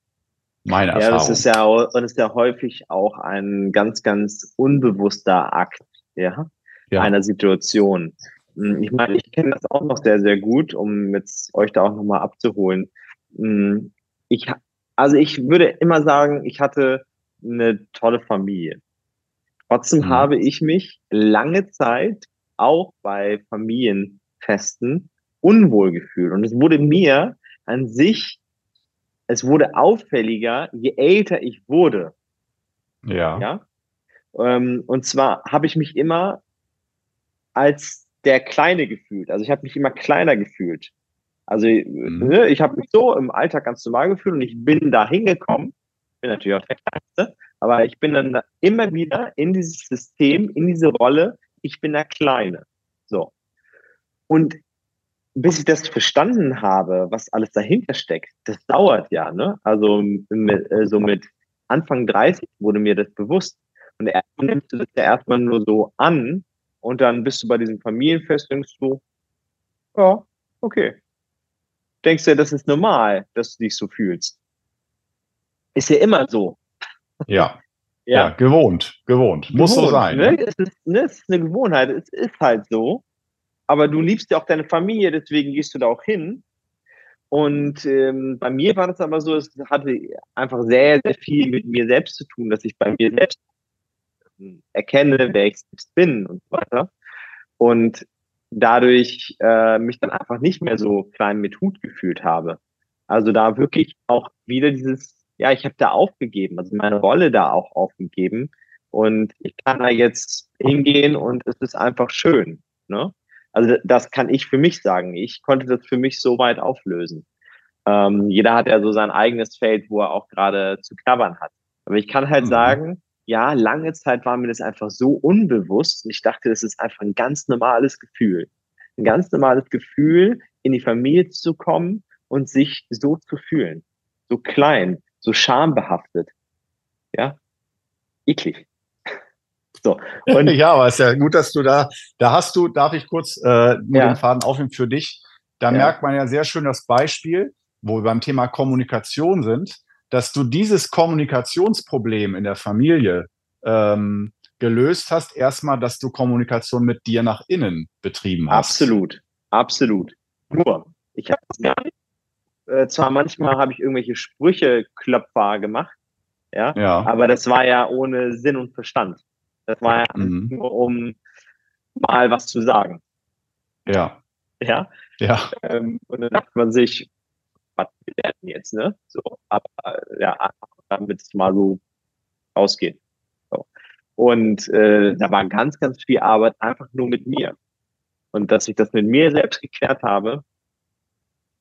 Meine ja, Erfahrung. Das ist ja, und das ist ja häufig auch ein ganz, ganz unbewusster Akt, ja, ja. einer Situation. Hm, ich meine, ich kenne das auch noch sehr, sehr gut, um jetzt euch da auch nochmal abzuholen. Hm, ich, also ich würde immer sagen, ich hatte eine tolle Familie. Trotzdem mhm. habe ich mich lange Zeit auch bei Familienfesten unwohl gefühlt. Und es wurde mir an sich, es wurde auffälliger, je älter ich wurde. Ja. ja? Ähm, und zwar habe ich mich immer als der Kleine gefühlt. Also ich habe mich immer kleiner gefühlt. Also mhm. ne, ich habe mich so im Alltag ganz normal gefühlt und ich bin da hingekommen. Bin natürlich auch der Kleinste, aber ich bin dann immer wieder in dieses System, in diese Rolle, ich bin der Kleine. So. Und bis ich das verstanden habe, was alles dahinter steckt, das dauert ja, ne? Also mit, äh, so mit Anfang 30 wurde mir das bewusst. Und erstmal nimmst du das ja erstmal nur so an, und dann bist du bei diesem Familienfest, denkst du, ja, okay. Denkst du, das ist normal, dass du dich so fühlst. Ist ja immer so. Ja. Ja. ja, gewohnt, gewohnt. gewohnt. Muss so sein. Ne? Ne? Es, ist, ne? es ist eine Gewohnheit, es ist halt so. Aber du liebst ja auch deine Familie, deswegen gehst du da auch hin. Und ähm, bei mir war das aber so, es hatte einfach sehr, sehr viel mit mir selbst zu tun, dass ich bei mir selbst erkenne, wer ich selbst bin und so weiter. Und dadurch äh, mich dann einfach nicht mehr so klein mit Hut gefühlt habe. Also da wirklich auch wieder dieses, ja, ich habe da aufgegeben, also meine Rolle da auch aufgegeben. Und ich kann da jetzt hingehen und es ist einfach schön. Ne? Also das kann ich für mich sagen. Ich konnte das für mich so weit auflösen. Ähm, jeder hat ja so sein eigenes Feld, wo er auch gerade zu knabbern hat. Aber ich kann halt mhm. sagen, ja, lange Zeit war mir das einfach so unbewusst. Und ich dachte, das ist einfach ein ganz normales Gefühl. Ein ganz normales Gefühl, in die Familie zu kommen und sich so zu fühlen. So klein, so schambehaftet. Ja, eklig. So. Und ja, aber es ist ja gut, dass du da, da hast du, darf ich kurz äh, nur ja. den Faden aufnehmen für dich. Da ja. merkt man ja sehr schön das Beispiel, wo wir beim Thema Kommunikation sind dass du dieses Kommunikationsproblem in der Familie ähm, gelöst hast, erstmal, dass du Kommunikation mit dir nach innen betrieben hast. Absolut, absolut. Nur, ich habe es gar nicht. Äh, zwar manchmal habe ich irgendwelche Sprüche klopfer gemacht, ja, ja, aber das war ja ohne Sinn und Verstand. Das war ja mhm. nur um mal was zu sagen. Ja. Ja. Ja. Ähm, und dann dachte man sich, was wir lernen jetzt, ne? So, aber ja, damit es mal so ausgeht. So. Und äh, da war ganz, ganz viel Arbeit einfach nur mit mir. Und dass ich das mit mir selbst geklärt habe,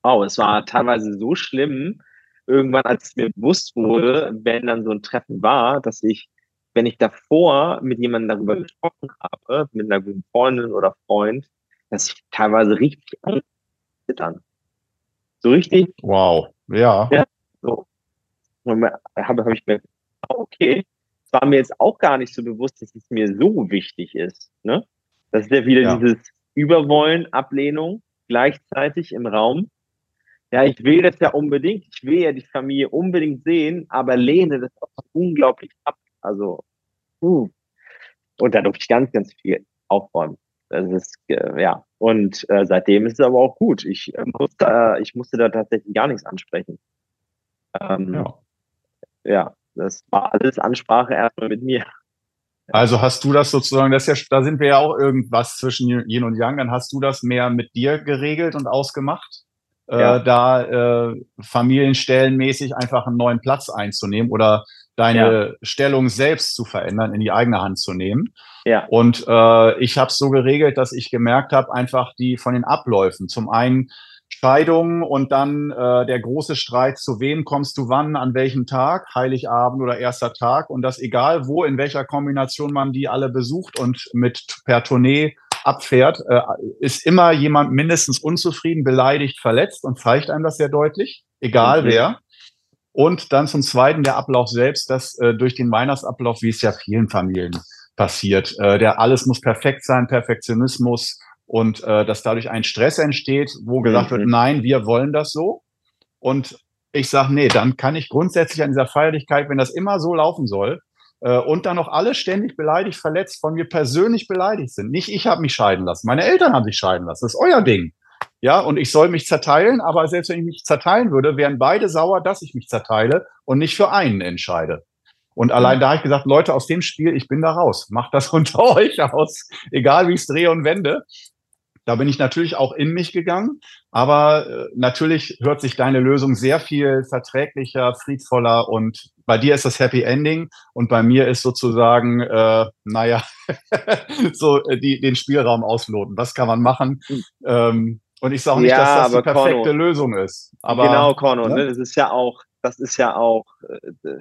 oh, es war teilweise so schlimm, irgendwann, als es mir bewusst wurde, wenn dann so ein Treffen war, dass ich, wenn ich davor mit jemandem darüber gesprochen habe, mit einer guten Freundin oder Freund, dass ich teilweise richtig zittern. So richtig. Wow. Ja. ja so. Habe hab ich mir, okay, es war mir jetzt auch gar nicht so bewusst, dass es mir so wichtig ist. Ne? Das ist ja wieder ja. dieses Überwollen, Ablehnung gleichzeitig im Raum. Ja, ich will das ja unbedingt. Ich will ja die Familie unbedingt sehen, aber lehne das auch unglaublich ab. Also, uh. und da durfte ich ganz, ganz viel aufräumen. Das ist, äh, ja. Und äh, seitdem ist es aber auch gut. Ich, äh, musste, äh, ich musste da tatsächlich gar nichts ansprechen. Ähm, ja. ja, das war alles Ansprache erstmal mit mir. Also hast du das sozusagen, das ja, da sind wir ja auch irgendwas zwischen Yin und Yang, dann hast du das mehr mit dir geregelt und ausgemacht, äh, ja. äh, da äh, familienstellenmäßig einfach einen neuen Platz einzunehmen oder deine ja. Stellung selbst zu verändern, in die eigene Hand zu nehmen. Ja. Und äh, ich habe es so geregelt, dass ich gemerkt habe, einfach die von den Abläufen. Zum einen Scheidung und dann äh, der große Streit, zu wem kommst du wann, an welchem Tag, Heiligabend oder erster Tag. Und das egal wo, in welcher Kombination man die alle besucht und mit per Tournee abfährt, äh, ist immer jemand mindestens unzufrieden, beleidigt, verletzt und zeigt einem das sehr deutlich, egal mhm. wer. Und dann zum Zweiten der Ablauf selbst, dass äh, durch den Weihnachtsablauf, wie es ja vielen Familien passiert, äh, der alles muss perfekt sein, Perfektionismus und äh, dass dadurch ein Stress entsteht, wo gesagt mhm. wird, nein, wir wollen das so. Und ich sage, nee, dann kann ich grundsätzlich an dieser Feierlichkeit, wenn das immer so laufen soll, äh, und dann noch alle ständig beleidigt, verletzt, von mir persönlich beleidigt sind. Nicht ich habe mich scheiden lassen, meine Eltern haben sich scheiden lassen. Das ist euer Ding. Ja, und ich soll mich zerteilen, aber selbst wenn ich mich zerteilen würde, wären beide sauer, dass ich mich zerteile und nicht für einen entscheide. Und allein da habe ich gesagt, Leute, aus dem Spiel, ich bin da raus. Macht das unter euch aus, egal wie ich es drehe und wende. Da bin ich natürlich auch in mich gegangen, aber äh, natürlich hört sich deine Lösung sehr viel verträglicher, friedvoller und bei dir ist das Happy Ending und bei mir ist sozusagen, äh, naja, so äh, die, den Spielraum ausloten. Was kann man machen? Mhm. Ähm, und ich sage nicht, ja, dass das die perfekte Korno, Lösung ist. Aber, genau, Corno, ne? das ist ja auch, das ist ja auch, äh,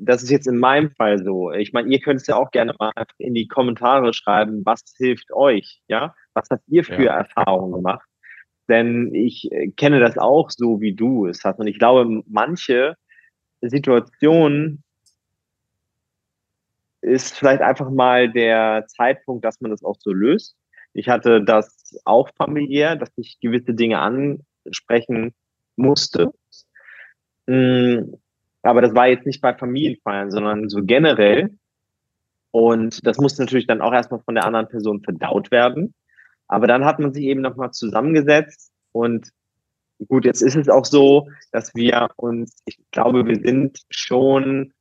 das ist jetzt in meinem Fall so. Ich meine, ihr könnt es ja auch gerne mal in die Kommentare schreiben, was hilft euch, ja? Was habt ihr für ja. Erfahrungen gemacht? Denn ich äh, kenne das auch so, wie du es hast. Und ich glaube, manche Situationen ist vielleicht einfach mal der Zeitpunkt, dass man das auch so löst. Ich hatte das auch familiär, dass ich gewisse Dinge ansprechen musste. Mm, aber das war jetzt nicht bei Familienfeiern, sondern so generell. Und das musste natürlich dann auch erstmal von der anderen Person verdaut werden. Aber dann hat man sich eben nochmal zusammengesetzt und gut, jetzt ist es auch so, dass wir uns, ich glaube, wir sind schon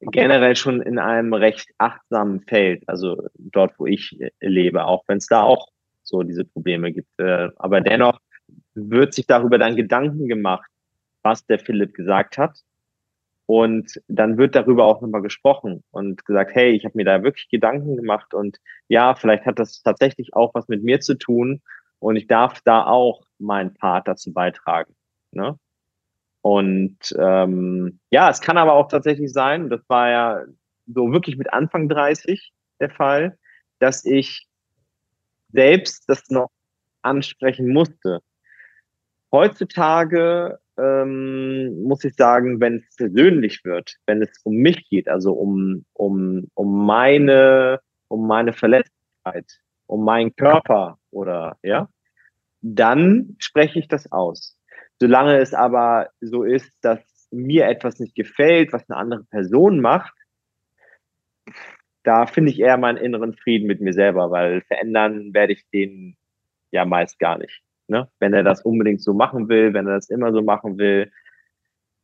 generell schon in einem recht achtsamen Feld, also dort, wo ich lebe, auch wenn es da auch so diese Probleme gibt. Äh, aber dennoch wird sich darüber dann Gedanken gemacht, was der Philipp gesagt hat. Und dann wird darüber auch nochmal gesprochen und gesagt, hey, ich habe mir da wirklich Gedanken gemacht und ja, vielleicht hat das tatsächlich auch was mit mir zu tun und ich darf da auch meinen Part dazu beitragen. Ne? Und ähm, ja, es kann aber auch tatsächlich sein, das war ja so wirklich mit Anfang 30 der Fall, dass ich selbst das noch ansprechen musste. Heutzutage ähm, muss ich sagen, wenn es persönlich wird, wenn es um mich geht, also um, um, um meine, um meine Verletztheit, um meinen Körper oder ja, dann spreche ich das aus. Solange es aber so ist, dass mir etwas nicht gefällt, was eine andere Person macht, da finde ich eher meinen inneren Frieden mit mir selber, weil verändern werde ich den ja meist gar nicht. Ne? Wenn er das unbedingt so machen will, wenn er das immer so machen will,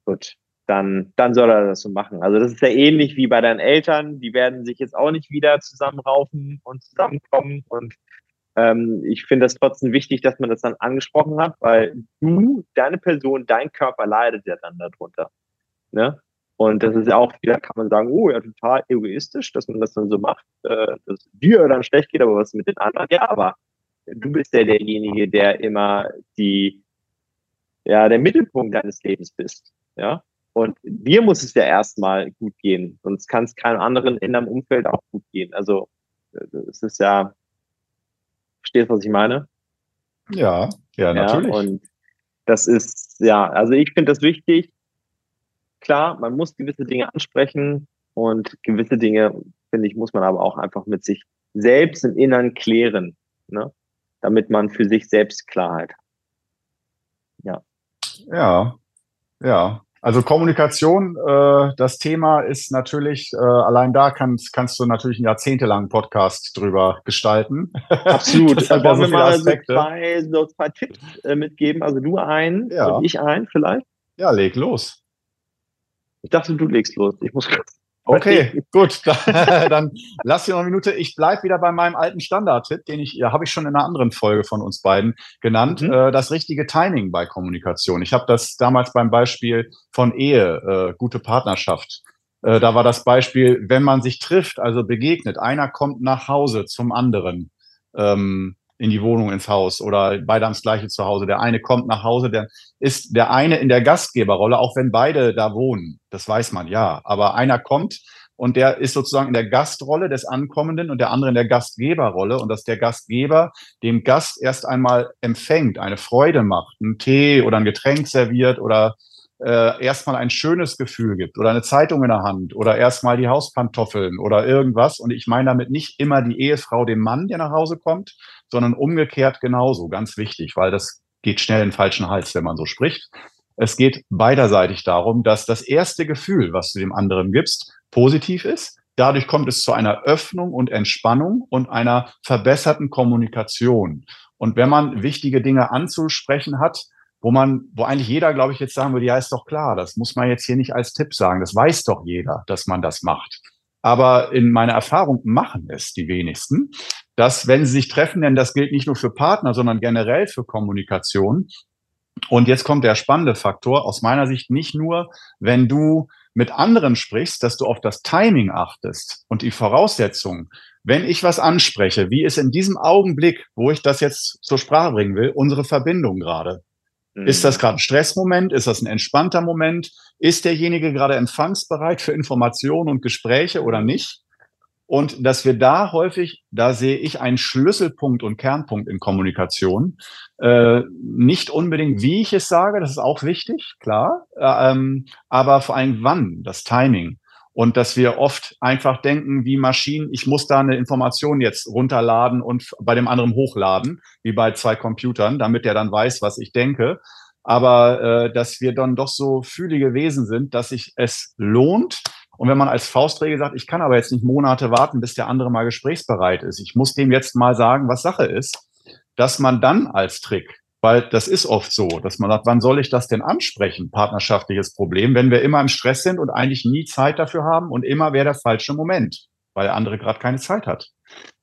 gut, dann, dann soll er das so machen. Also das ist ja ähnlich wie bei deinen Eltern, die werden sich jetzt auch nicht wieder zusammenraufen und zusammenkommen und ähm, ich finde es trotzdem wichtig, dass man das dann angesprochen hat, weil du, deine Person, dein Körper leidet ja dann darunter. Ne? Und das ist ja auch, wieder kann man sagen, oh ja, total egoistisch, dass man das dann so macht, äh, dass dir dann schlecht geht, aber was mit den anderen? Ja, aber du bist ja derjenige, der immer die, ja, der Mittelpunkt deines Lebens bist. Ja. Und dir muss es ja erstmal gut gehen, sonst kann es keinem anderen in deinem Umfeld auch gut gehen. Also es ist ja, Verstehst du, was ich meine? Ja, ja, natürlich. Ja, und das ist, ja, also ich finde das wichtig. Klar, man muss gewisse Dinge ansprechen und gewisse Dinge, finde ich, muss man aber auch einfach mit sich selbst im Innern klären, ne? damit man für sich selbst Klarheit hat. Ja. Ja, ja. Also Kommunikation, äh, das Thema ist natürlich, äh, allein da kannst, kannst du natürlich einen jahrzehntelangen Podcast drüber gestalten. Absolut. da wollen wir mal so zwei, so zwei Tipps äh, mitgeben. Also du ein ja. und ich ein vielleicht. Ja, leg los. Ich dachte, du legst los. Ich muss kurz Okay, gut. Dann lass dir noch eine Minute. Ich bleibe wieder bei meinem alten Standard-Tipp, den ich, ja, habe ich schon in einer anderen Folge von uns beiden genannt. Mhm. Äh, das richtige Timing bei Kommunikation. Ich habe das damals beim Beispiel von Ehe, äh, gute Partnerschaft, Äh, da war das Beispiel, wenn man sich trifft, also begegnet, einer kommt nach Hause zum anderen. Ähm, in die Wohnung, ins Haus oder beide haben das gleiche zu Hause. Der eine kommt nach Hause, der ist der eine in der Gastgeberrolle, auch wenn beide da wohnen. Das weiß man, ja. Aber einer kommt und der ist sozusagen in der Gastrolle des Ankommenden und der andere in der Gastgeberrolle und dass der Gastgeber dem Gast erst einmal empfängt, eine Freude macht, einen Tee oder ein Getränk serviert oder äh, erstmal ein schönes Gefühl gibt oder eine Zeitung in der Hand oder erstmal die Hauspantoffeln oder irgendwas. Und ich meine damit nicht immer die Ehefrau dem Mann, der nach Hause kommt, sondern umgekehrt genauso, ganz wichtig, weil das geht schnell in den falschen Hals, wenn man so spricht. Es geht beiderseitig darum, dass das erste Gefühl, was du dem anderen gibst, positiv ist. Dadurch kommt es zu einer Öffnung und Entspannung und einer verbesserten Kommunikation. Und wenn man wichtige Dinge anzusprechen hat, wo man, wo eigentlich jeder, glaube ich, jetzt sagen würde, ja, ist doch klar, das muss man jetzt hier nicht als Tipp sagen, das weiß doch jeder, dass man das macht. Aber in meiner Erfahrung machen es die wenigsten, dass wenn sie sich treffen, denn das gilt nicht nur für Partner, sondern generell für Kommunikation. Und jetzt kommt der spannende Faktor aus meiner Sicht nicht nur, wenn du mit anderen sprichst, dass du auf das Timing achtest und die Voraussetzungen. Wenn ich was anspreche, wie ist in diesem Augenblick, wo ich das jetzt zur Sprache bringen will, unsere Verbindung gerade? Ist das mhm. gerade ein Stressmoment? Ist das ein entspannter Moment? Ist derjenige gerade empfangsbereit für Informationen und Gespräche oder nicht? Und dass wir da häufig, da sehe ich einen Schlüsselpunkt und Kernpunkt in Kommunikation. Äh, nicht unbedingt, wie ich es sage, das ist auch wichtig, klar, äh, ähm, aber vor allem wann, das Timing. Und dass wir oft einfach denken, wie Maschinen, ich muss da eine Information jetzt runterladen und bei dem anderen hochladen, wie bei zwei Computern, damit der dann weiß, was ich denke. Aber äh, dass wir dann doch so fühlige Wesen sind, dass sich es lohnt, und wenn man als Faustregel sagt, ich kann aber jetzt nicht Monate warten, bis der andere mal gesprächsbereit ist, ich muss dem jetzt mal sagen, was Sache ist, dass man dann als Trick, weil das ist oft so, dass man sagt, wann soll ich das denn ansprechen, partnerschaftliches Problem, wenn wir immer im Stress sind und eigentlich nie Zeit dafür haben und immer wäre der falsche Moment, weil der andere gerade keine Zeit hat.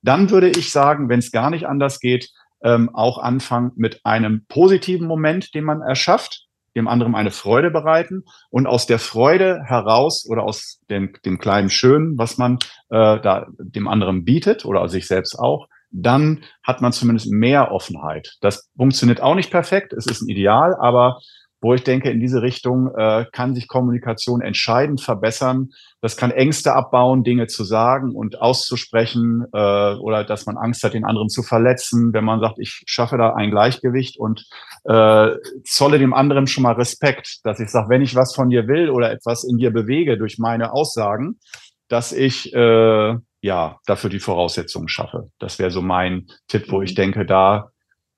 Dann würde ich sagen, wenn es gar nicht anders geht, ähm, auch anfangen mit einem positiven Moment, den man erschafft, dem anderen eine Freude bereiten und aus der Freude heraus oder aus dem, dem kleinen Schönen, was man äh, da dem anderen bietet oder sich selbst auch, dann hat man zumindest mehr Offenheit. Das funktioniert auch nicht perfekt, es ist ein Ideal, aber wo ich denke, in diese Richtung äh, kann sich Kommunikation entscheidend verbessern. Das kann Ängste abbauen, Dinge zu sagen und auszusprechen äh, oder dass man Angst hat, den anderen zu verletzen, wenn man sagt, ich schaffe da ein Gleichgewicht und äh, zolle dem anderen schon mal Respekt, dass ich sage, wenn ich was von dir will oder etwas in dir bewege durch meine Aussagen, dass ich äh, ja dafür die Voraussetzungen schaffe. Das wäre so mein Tipp, wo ich mhm. denke, da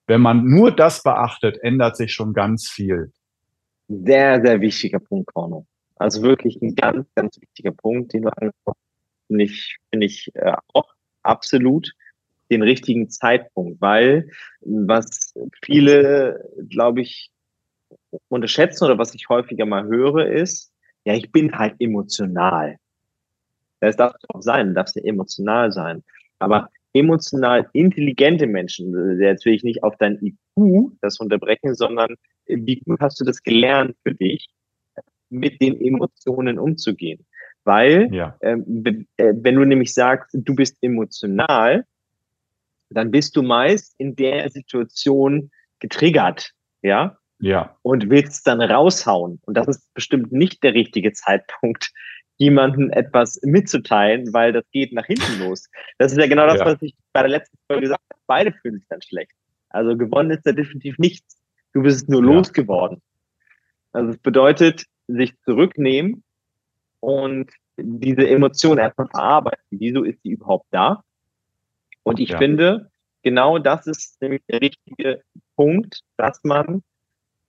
wenn man nur das beachtet, ändert sich schon ganz viel. Sehr, sehr wichtiger Punkt, Korno. Also wirklich ein ganz, ganz wichtiger Punkt, den du angesprochen hast, finde ich, finde ich äh, auch absolut den richtigen Zeitpunkt, weil was viele, glaube ich, unterschätzen oder was ich häufiger mal höre, ist, ja, ich bin halt emotional. Das darf auch sein, darfst ja emotional sein. Aber emotional intelligente Menschen, jetzt will ich nicht auf dein IQ das unterbrechen, sondern wie gut hast du das gelernt für dich, mit den Emotionen umzugehen? Weil, ja. ähm, äh, wenn du nämlich sagst, du bist emotional, dann bist du meist in der Situation getriggert, ja? Ja. Und willst dann raushauen. Und das ist bestimmt nicht der richtige Zeitpunkt, jemanden etwas mitzuteilen, weil das geht nach hinten los. Das ist ja genau das, ja. was ich bei der letzten Folge gesagt habe. Beide fühlen sich dann schlecht. Also gewonnen ist da definitiv nichts. Du bist nur ja. losgeworden. Also es bedeutet, sich zurücknehmen und diese Emotion erstmal verarbeiten. Wieso ist die überhaupt da? Und ich ja. finde, genau das ist nämlich der richtige Punkt, dass man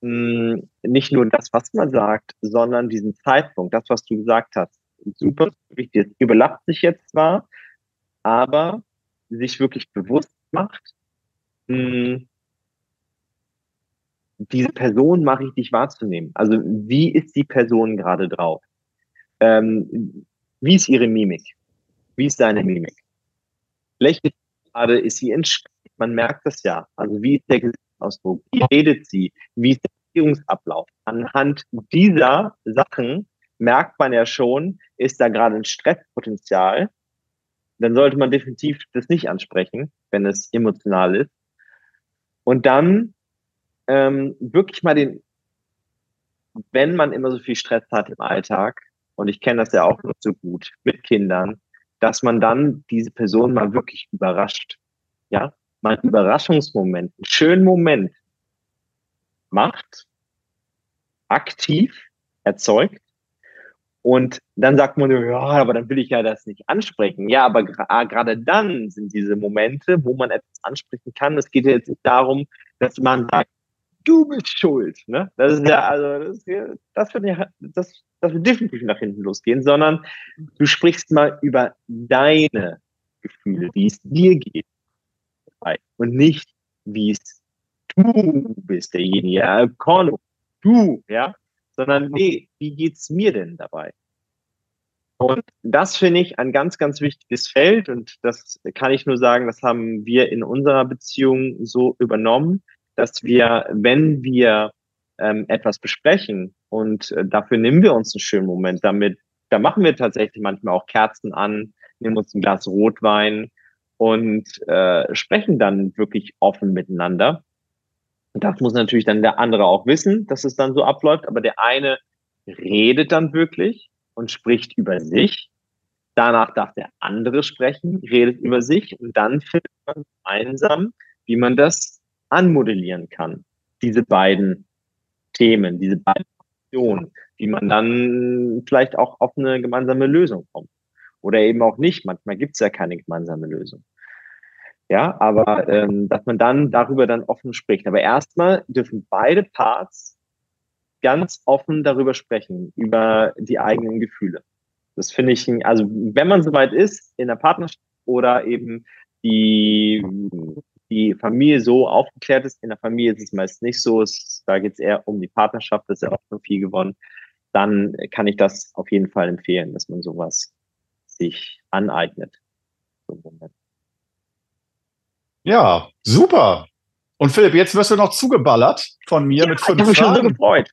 mh, nicht nur das, was man sagt, sondern diesen Zeitpunkt, das, was du gesagt hast, super wichtig. Überlappt sich jetzt zwar, aber sich wirklich bewusst macht, mh, diese Person mache ich dich wahrzunehmen. Also wie ist die Person gerade drauf? Ähm, wie ist ihre Mimik? Wie ist deine Mimik? Lächelt gerade, ist sie entspannt? Man merkt das ja. Also wie ist der Gesichtsausdruck? Wie redet sie? Wie ist der Beziehungsablauf? Anhand dieser Sachen merkt man ja schon, ist da gerade ein Stresspotenzial, dann sollte man definitiv das nicht ansprechen, wenn es emotional ist. Und dann ähm, wirklich mal den, wenn man immer so viel Stress hat im Alltag, und ich kenne das ja auch nur so gut mit Kindern, dass man dann diese Person mal wirklich überrascht. Ja, mal einen Überraschungsmoment, einen schönen Moment macht, aktiv erzeugt. Und dann sagt man, ja, aber dann will ich ja das nicht ansprechen. Ja, aber ah, gerade dann sind diese Momente, wo man etwas ansprechen kann. Es geht jetzt nicht darum, dass man sagt, du bist schuld. Ne? Das ist ja, also das, das wird ja, das, das wird definitiv nach hinten losgehen, sondern du sprichst mal über deine Gefühle, wie es dir geht. Und nicht, wie es du bist derjenige, ja, Korno, du, ja, sondern nee, wie geht's mir denn dabei? Und das finde ich ein ganz, ganz wichtiges Feld und das kann ich nur sagen, das haben wir in unserer Beziehung so übernommen, dass wir, wenn wir ähm, etwas besprechen und äh, dafür nehmen wir uns einen schönen Moment damit, da machen wir tatsächlich manchmal auch Kerzen an, nehmen uns ein Glas Rotwein und äh, sprechen dann wirklich offen miteinander. Und das muss natürlich dann der andere auch wissen, dass es dann so abläuft, aber der eine redet dann wirklich und spricht über sich. Danach darf der andere sprechen, redet über sich und dann findet man gemeinsam, wie man das anmodellieren kann. Diese beiden Themen, diese beiden Optionen, wie man dann vielleicht auch auf eine gemeinsame Lösung kommt. Oder eben auch nicht. Manchmal gibt es ja keine gemeinsame Lösung. Ja, aber ähm, dass man dann darüber dann offen spricht. Aber erstmal dürfen beide Parts ganz offen darüber sprechen, über die eigenen Gefühle. Das finde ich, also wenn man soweit ist, in der Partnerschaft oder eben die die Familie so aufgeklärt ist. In der Familie ist es meist nicht so. Es, da geht es eher um die Partnerschaft, das ist ja auch schon viel gewonnen. Dann kann ich das auf jeden Fall empfehlen, dass man sowas sich aneignet. Ja, super. Und Philipp, jetzt wirst du noch zugeballert von mir ja, mit fünf ich Fragen. Ich habe mich schon so gefreut.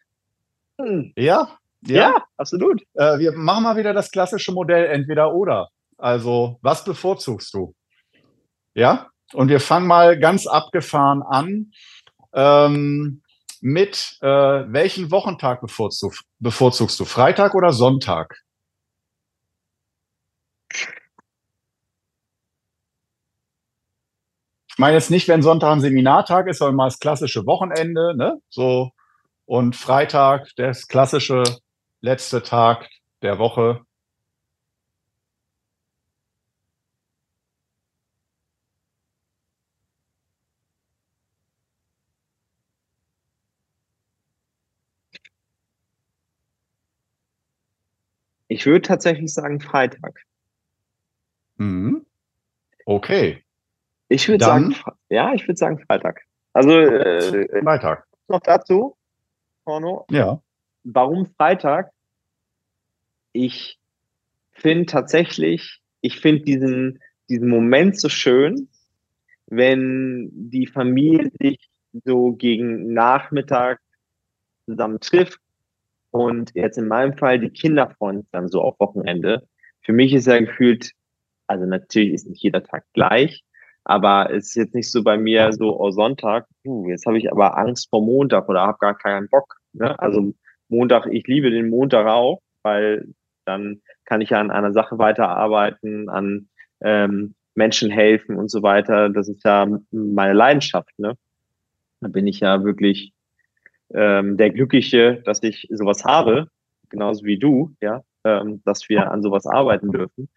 Hm. Ja, ja, ja, absolut. Äh, wir machen mal wieder das klassische Modell entweder oder. Also, was bevorzugst du? Ja? Und wir fangen mal ganz abgefahren an. Ähm, mit äh, welchen Wochentag bevorzugst, bevorzugst du? Freitag oder Sonntag? Ich meine jetzt nicht, wenn Sonntag ein Seminartag ist, sondern mal das klassische Wochenende, ne? So und Freitag, das klassische letzte Tag der Woche. Ich würde tatsächlich sagen Freitag. Mhm. Okay. Ich würde sagen, ja, ich würde sagen Freitag. Also äh, Freitag. Noch dazu, Porno. Ja. Warum Freitag? Ich finde tatsächlich, ich finde diesen, diesen Moment so schön, wenn die Familie sich so gegen Nachmittag zusammen trifft und jetzt in meinem Fall die Kinder freuen sich dann so auf Wochenende. Für mich ist ja gefühlt, also natürlich ist nicht jeder Tag gleich, aber es ist jetzt nicht so bei mir so, oh Sonntag, uh, jetzt habe ich aber Angst vor Montag oder habe gar keinen Bock. Ne? Also Montag, ich liebe den Montag auch, weil dann kann ich ja an einer Sache weiterarbeiten, an ähm, Menschen helfen und so weiter. Das ist ja meine Leidenschaft. Ne? Da bin ich ja wirklich ähm, der Glückliche, dass ich sowas habe, genauso wie du, ja, ähm, dass wir an sowas arbeiten dürfen.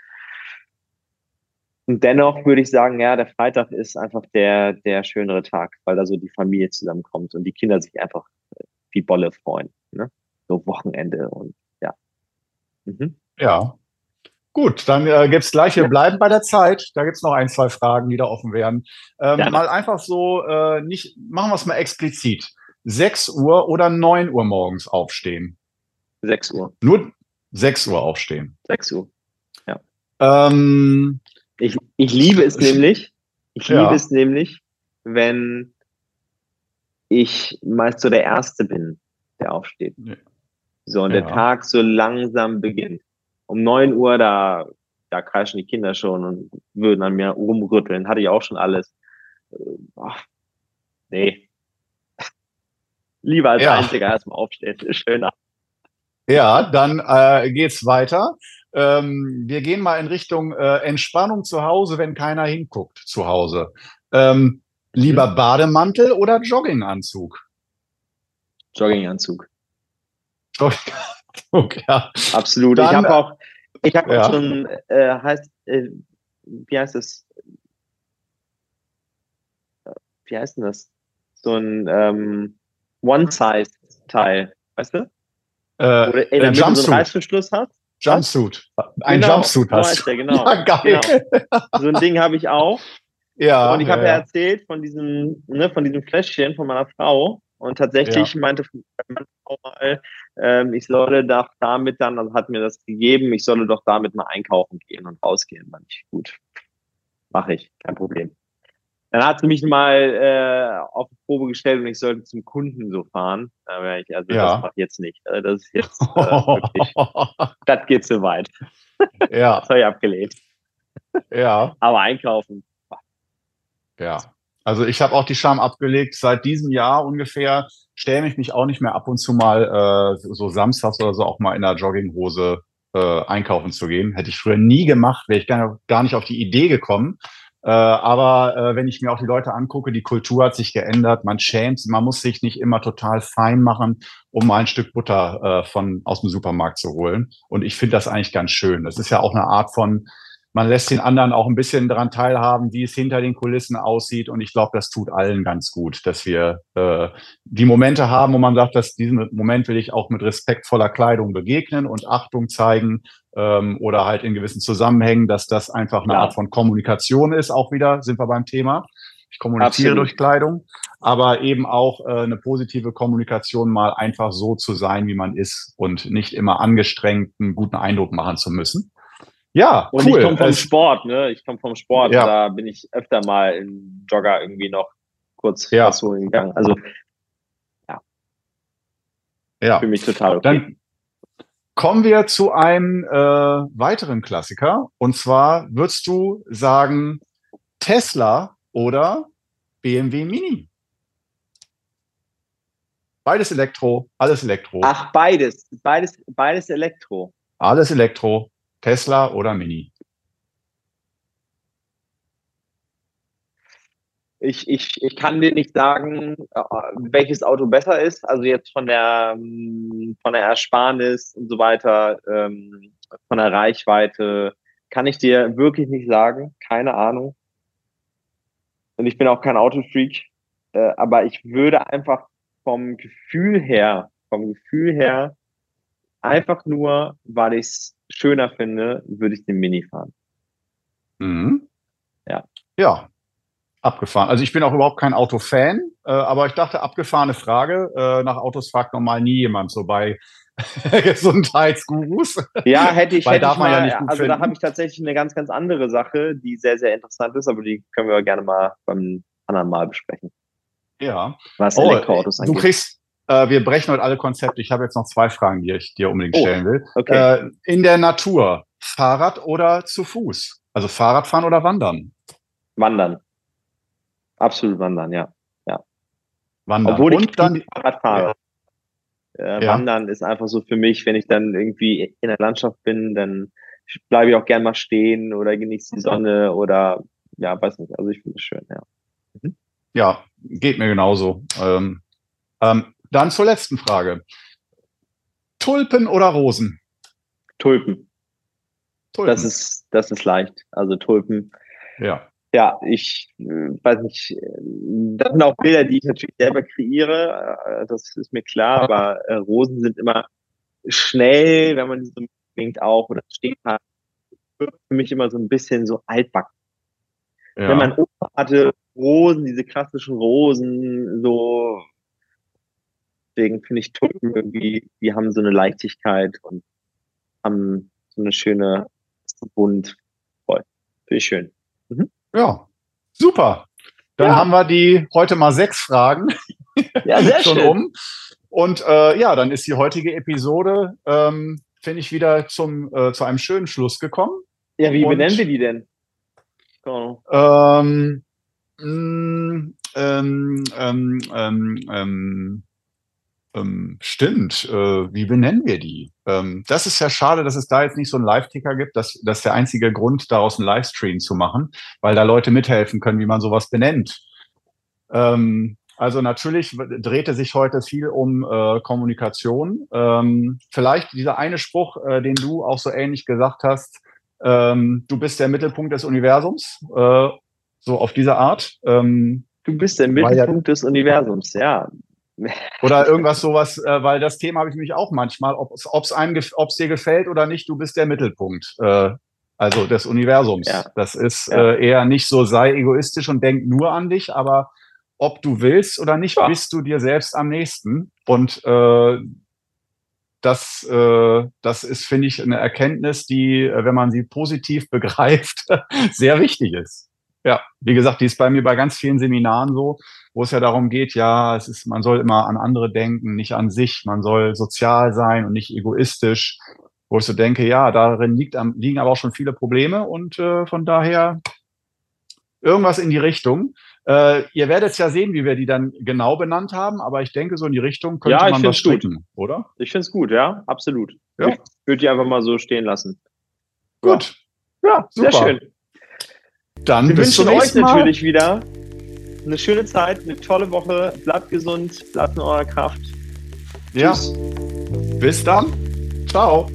Und dennoch würde ich sagen, ja, der Freitag ist einfach der, der schönere Tag, weil da so die Familie zusammenkommt und die Kinder sich einfach wie Bolle freuen. Ne? So Wochenende und ja. Mhm. Ja. Gut, dann äh, gibt es gleich, wir ja. bleiben bei der Zeit. Da gibt es noch ein, zwei Fragen, die da offen werden. Ähm, ja. Mal einfach so, äh, nicht, machen wir es mal explizit. 6 Uhr oder 9 Uhr morgens aufstehen? 6 Uhr. Nur 6 Uhr aufstehen. 6 Uhr. Ja. Ähm, ich, ich liebe es nämlich. Ich liebe ja. es nämlich, wenn ich meist so der Erste bin, der aufsteht. So, und ja. der Tag so langsam beginnt. Um neun Uhr, da, da kreischen die Kinder schon und würden an mir rumrütteln. Hatte ich auch schon alles. Ach, nee. Lieber als ja. einziger erstmal aufstehen. Schöner. Ja, dann äh, geht's weiter. Ähm, wir gehen mal in Richtung äh, Entspannung zu Hause, wenn keiner hinguckt zu Hause. Ähm, lieber mhm. Bademantel oder Jogginganzug? Jogginganzug. Jogginganzug, ja. Absolut. Dann, ich habe auch, ich habe ja. schon, äh, heißt, äh, wie heißt das? Wie heißt denn das? So ein ähm, One-Size-Teil, weißt du? Äh, Oder in der Mitte so einen Reißverschluss hast. Jumpsuit. Ein genau, Jumpsuit hast du. Genau. Ja, geil. Genau. So ein Ding habe ich auch. Ja. Und ich habe ja, ja, erzählt von diesem, ne, von diesem Fläschchen von meiner Frau. Und tatsächlich ja. meinte meine Frau mal, ähm, ich solle doch damit dann, also hat mir das gegeben, ich solle doch damit mal einkaufen gehen und rausgehen. Fand ich gut. Mache ich, kein Problem. Dann hat sie mich mal äh, auf die Probe gestellt und ich sollte zum Kunden so fahren. Aber ich, also ja. das mache ich jetzt nicht. Also das ist jetzt äh, wirklich, das geht zu weit. Ja. Das habe ich abgelehnt. Ja. Aber einkaufen. Ja. Also ich habe auch die Scham abgelegt. Seit diesem Jahr ungefähr stelle ich mich auch nicht mehr ab und zu mal äh, so samstags oder so auch mal in der Jogginghose äh, einkaufen zu gehen. Hätte ich früher nie gemacht, wäre ich gar, gar nicht auf die Idee gekommen. Äh, aber äh, wenn ich mir auch die Leute angucke, die Kultur hat sich geändert. Man schämt, man muss sich nicht immer total fein machen, um mal ein Stück Butter äh, von aus dem Supermarkt zu holen. Und ich finde das eigentlich ganz schön. Das ist ja auch eine Art von man lässt den anderen auch ein bisschen daran teilhaben, wie es hinter den Kulissen aussieht. Und ich glaube, das tut allen ganz gut, dass wir äh, die Momente haben, wo man sagt, dass diesen Moment will ich auch mit respektvoller Kleidung begegnen und Achtung zeigen ähm, oder halt in gewissen Zusammenhängen, dass das einfach eine ja. Art von Kommunikation ist. Auch wieder sind wir beim Thema. Ich kommuniziere Absolut. durch Kleidung, aber eben auch äh, eine positive Kommunikation mal einfach so zu sein, wie man ist und nicht immer angestrengt einen guten Eindruck machen zu müssen. Ja, und cool. ich komme vom Sport, ne? Ich komme vom Sport. Ja. Da bin ich öfter mal im Jogger irgendwie noch kurz ja. was holen gegangen. Also ja. Ja. Für mich total okay. Dann kommen wir zu einem äh, weiteren Klassiker. Und zwar würdest du sagen Tesla oder BMW Mini? Beides Elektro, alles Elektro. Ach, beides. Beides, beides Elektro. Alles Elektro. Tesla oder Mini? Ich, ich, ich kann dir nicht sagen, äh, welches Auto besser ist. Also jetzt von der, ähm, von der Ersparnis und so weiter, ähm, von der Reichweite, kann ich dir wirklich nicht sagen. Keine Ahnung. Und ich bin auch kein Autofreak. Äh, aber ich würde einfach vom Gefühl her, vom Gefühl her, einfach nur, weil ich es schöner finde, würde ich den Mini fahren. Mhm. Ja. Ja, abgefahren. Also ich bin auch überhaupt kein Autofan, äh, aber ich dachte, abgefahrene Frage. Äh, nach Autos fragt normal nie jemand so bei Gesundheitsgurus. Ja, hätte ich, hätte darf ich mal, ja also finden. da habe ich tatsächlich eine ganz, ganz andere Sache, die sehr, sehr interessant ist, aber die können wir gerne mal beim anderen Mal besprechen. Ja. Was oh, Elektroautos angeht. Du kriegst, äh, wir brechen heute alle Konzepte. Ich habe jetzt noch zwei Fragen, die ich dir unbedingt oh, stellen will. Okay. Äh, in der Natur, Fahrrad oder zu Fuß? Also Fahrradfahren oder Wandern? Wandern. Absolut wandern, ja. ja. Wandern. Obwohl ich Und dann Fahrrad fahre. Ja. Äh, ja. Wandern ist einfach so für mich, wenn ich dann irgendwie in der Landschaft bin, dann bleibe ich auch gern mal stehen oder genieße die Sonne oder ja, weiß nicht. Also ich finde es schön, ja. Mhm. Ja, geht mir genauso. Ähm, ähm, dann zur letzten Frage. Tulpen oder Rosen? Tulpen. Tulpen. Das ist, das ist leicht. Also Tulpen. Ja. Ja, ich äh, weiß nicht, das sind auch Bilder, die ich natürlich selber kreiere, äh, das ist mir klar, aber äh, Rosen sind immer schnell, wenn man die so mitbringt auch oder stehen hat, für mich immer so ein bisschen so altbacken. Ja. Wenn man Opa hatte Rosen, diese klassischen Rosen, so Deswegen finde ich Tulpen irgendwie, die haben so eine Leichtigkeit und haben so eine schöne Bunt. Voll. Finde ich schön. Mhm. Ja, super. Dann ja. haben wir die heute mal sechs Fragen ja, sehr schon schön. um. Und äh, ja, dann ist die heutige Episode, ähm, finde ich, wieder zum, äh, zu einem schönen Schluss gekommen. Ja, wie Und- benennen wir die denn? Ahnung. Ähm, mh, ähm, ähm, ähm, ähm, ähm, stimmt. Äh, wie benennen wir die? Ähm, das ist ja schade, dass es da jetzt nicht so einen Live-Ticker gibt. Das, das ist der einzige Grund, daraus einen Livestream zu machen, weil da Leute mithelfen können, wie man sowas benennt. Ähm, also natürlich drehte sich heute viel um äh, Kommunikation. Ähm, vielleicht dieser eine Spruch, äh, den du auch so ähnlich gesagt hast, ähm, du bist der Mittelpunkt des Universums, äh, so auf diese Art. Ähm, Du bist der Weil ja- Mittelpunkt des Universums, ja. Oder irgendwas sowas, äh, weil das Thema habe ich mich auch manchmal, ob es einem, gef- ob's dir gefällt oder nicht, du bist der Mittelpunkt, äh, also des Universums. Ja. Das ist Ja. äh, eher nicht so, sei egoistisch und denk nur an dich, aber ob du willst oder nicht, Ja. bist du dir selbst am nächsten. Und äh, das, äh, das ist, finde ich, eine Erkenntnis, die, äh, wenn man sie positiv begreift, sehr wichtig ist. Ja, wie gesagt, die ist bei mir bei ganz vielen Seminaren so, wo es ja darum geht, ja, es ist, man soll immer an andere denken, nicht an sich, man soll sozial sein und nicht egoistisch. Wo ich so denke, ja, darin liegt am, liegen aber auch schon viele Probleme und äh, von daher irgendwas in die Richtung. Äh, ihr werdet ja sehen, wie wir die dann genau benannt haben, aber ich denke, so in die Richtung könnte Ja, ich man was find's gut. stricken, oder? Ich finde es gut, ja, absolut. Ja. Ich würde die einfach mal so stehen lassen. Gut. Ja, sehr Super. schön. Dann Wir bis zum wünschen euch Mal. natürlich wieder eine schöne Zeit, eine tolle Woche. Bleibt gesund, bleibt in eurer Kraft. Ja, Tschüss. bis dann. Ciao.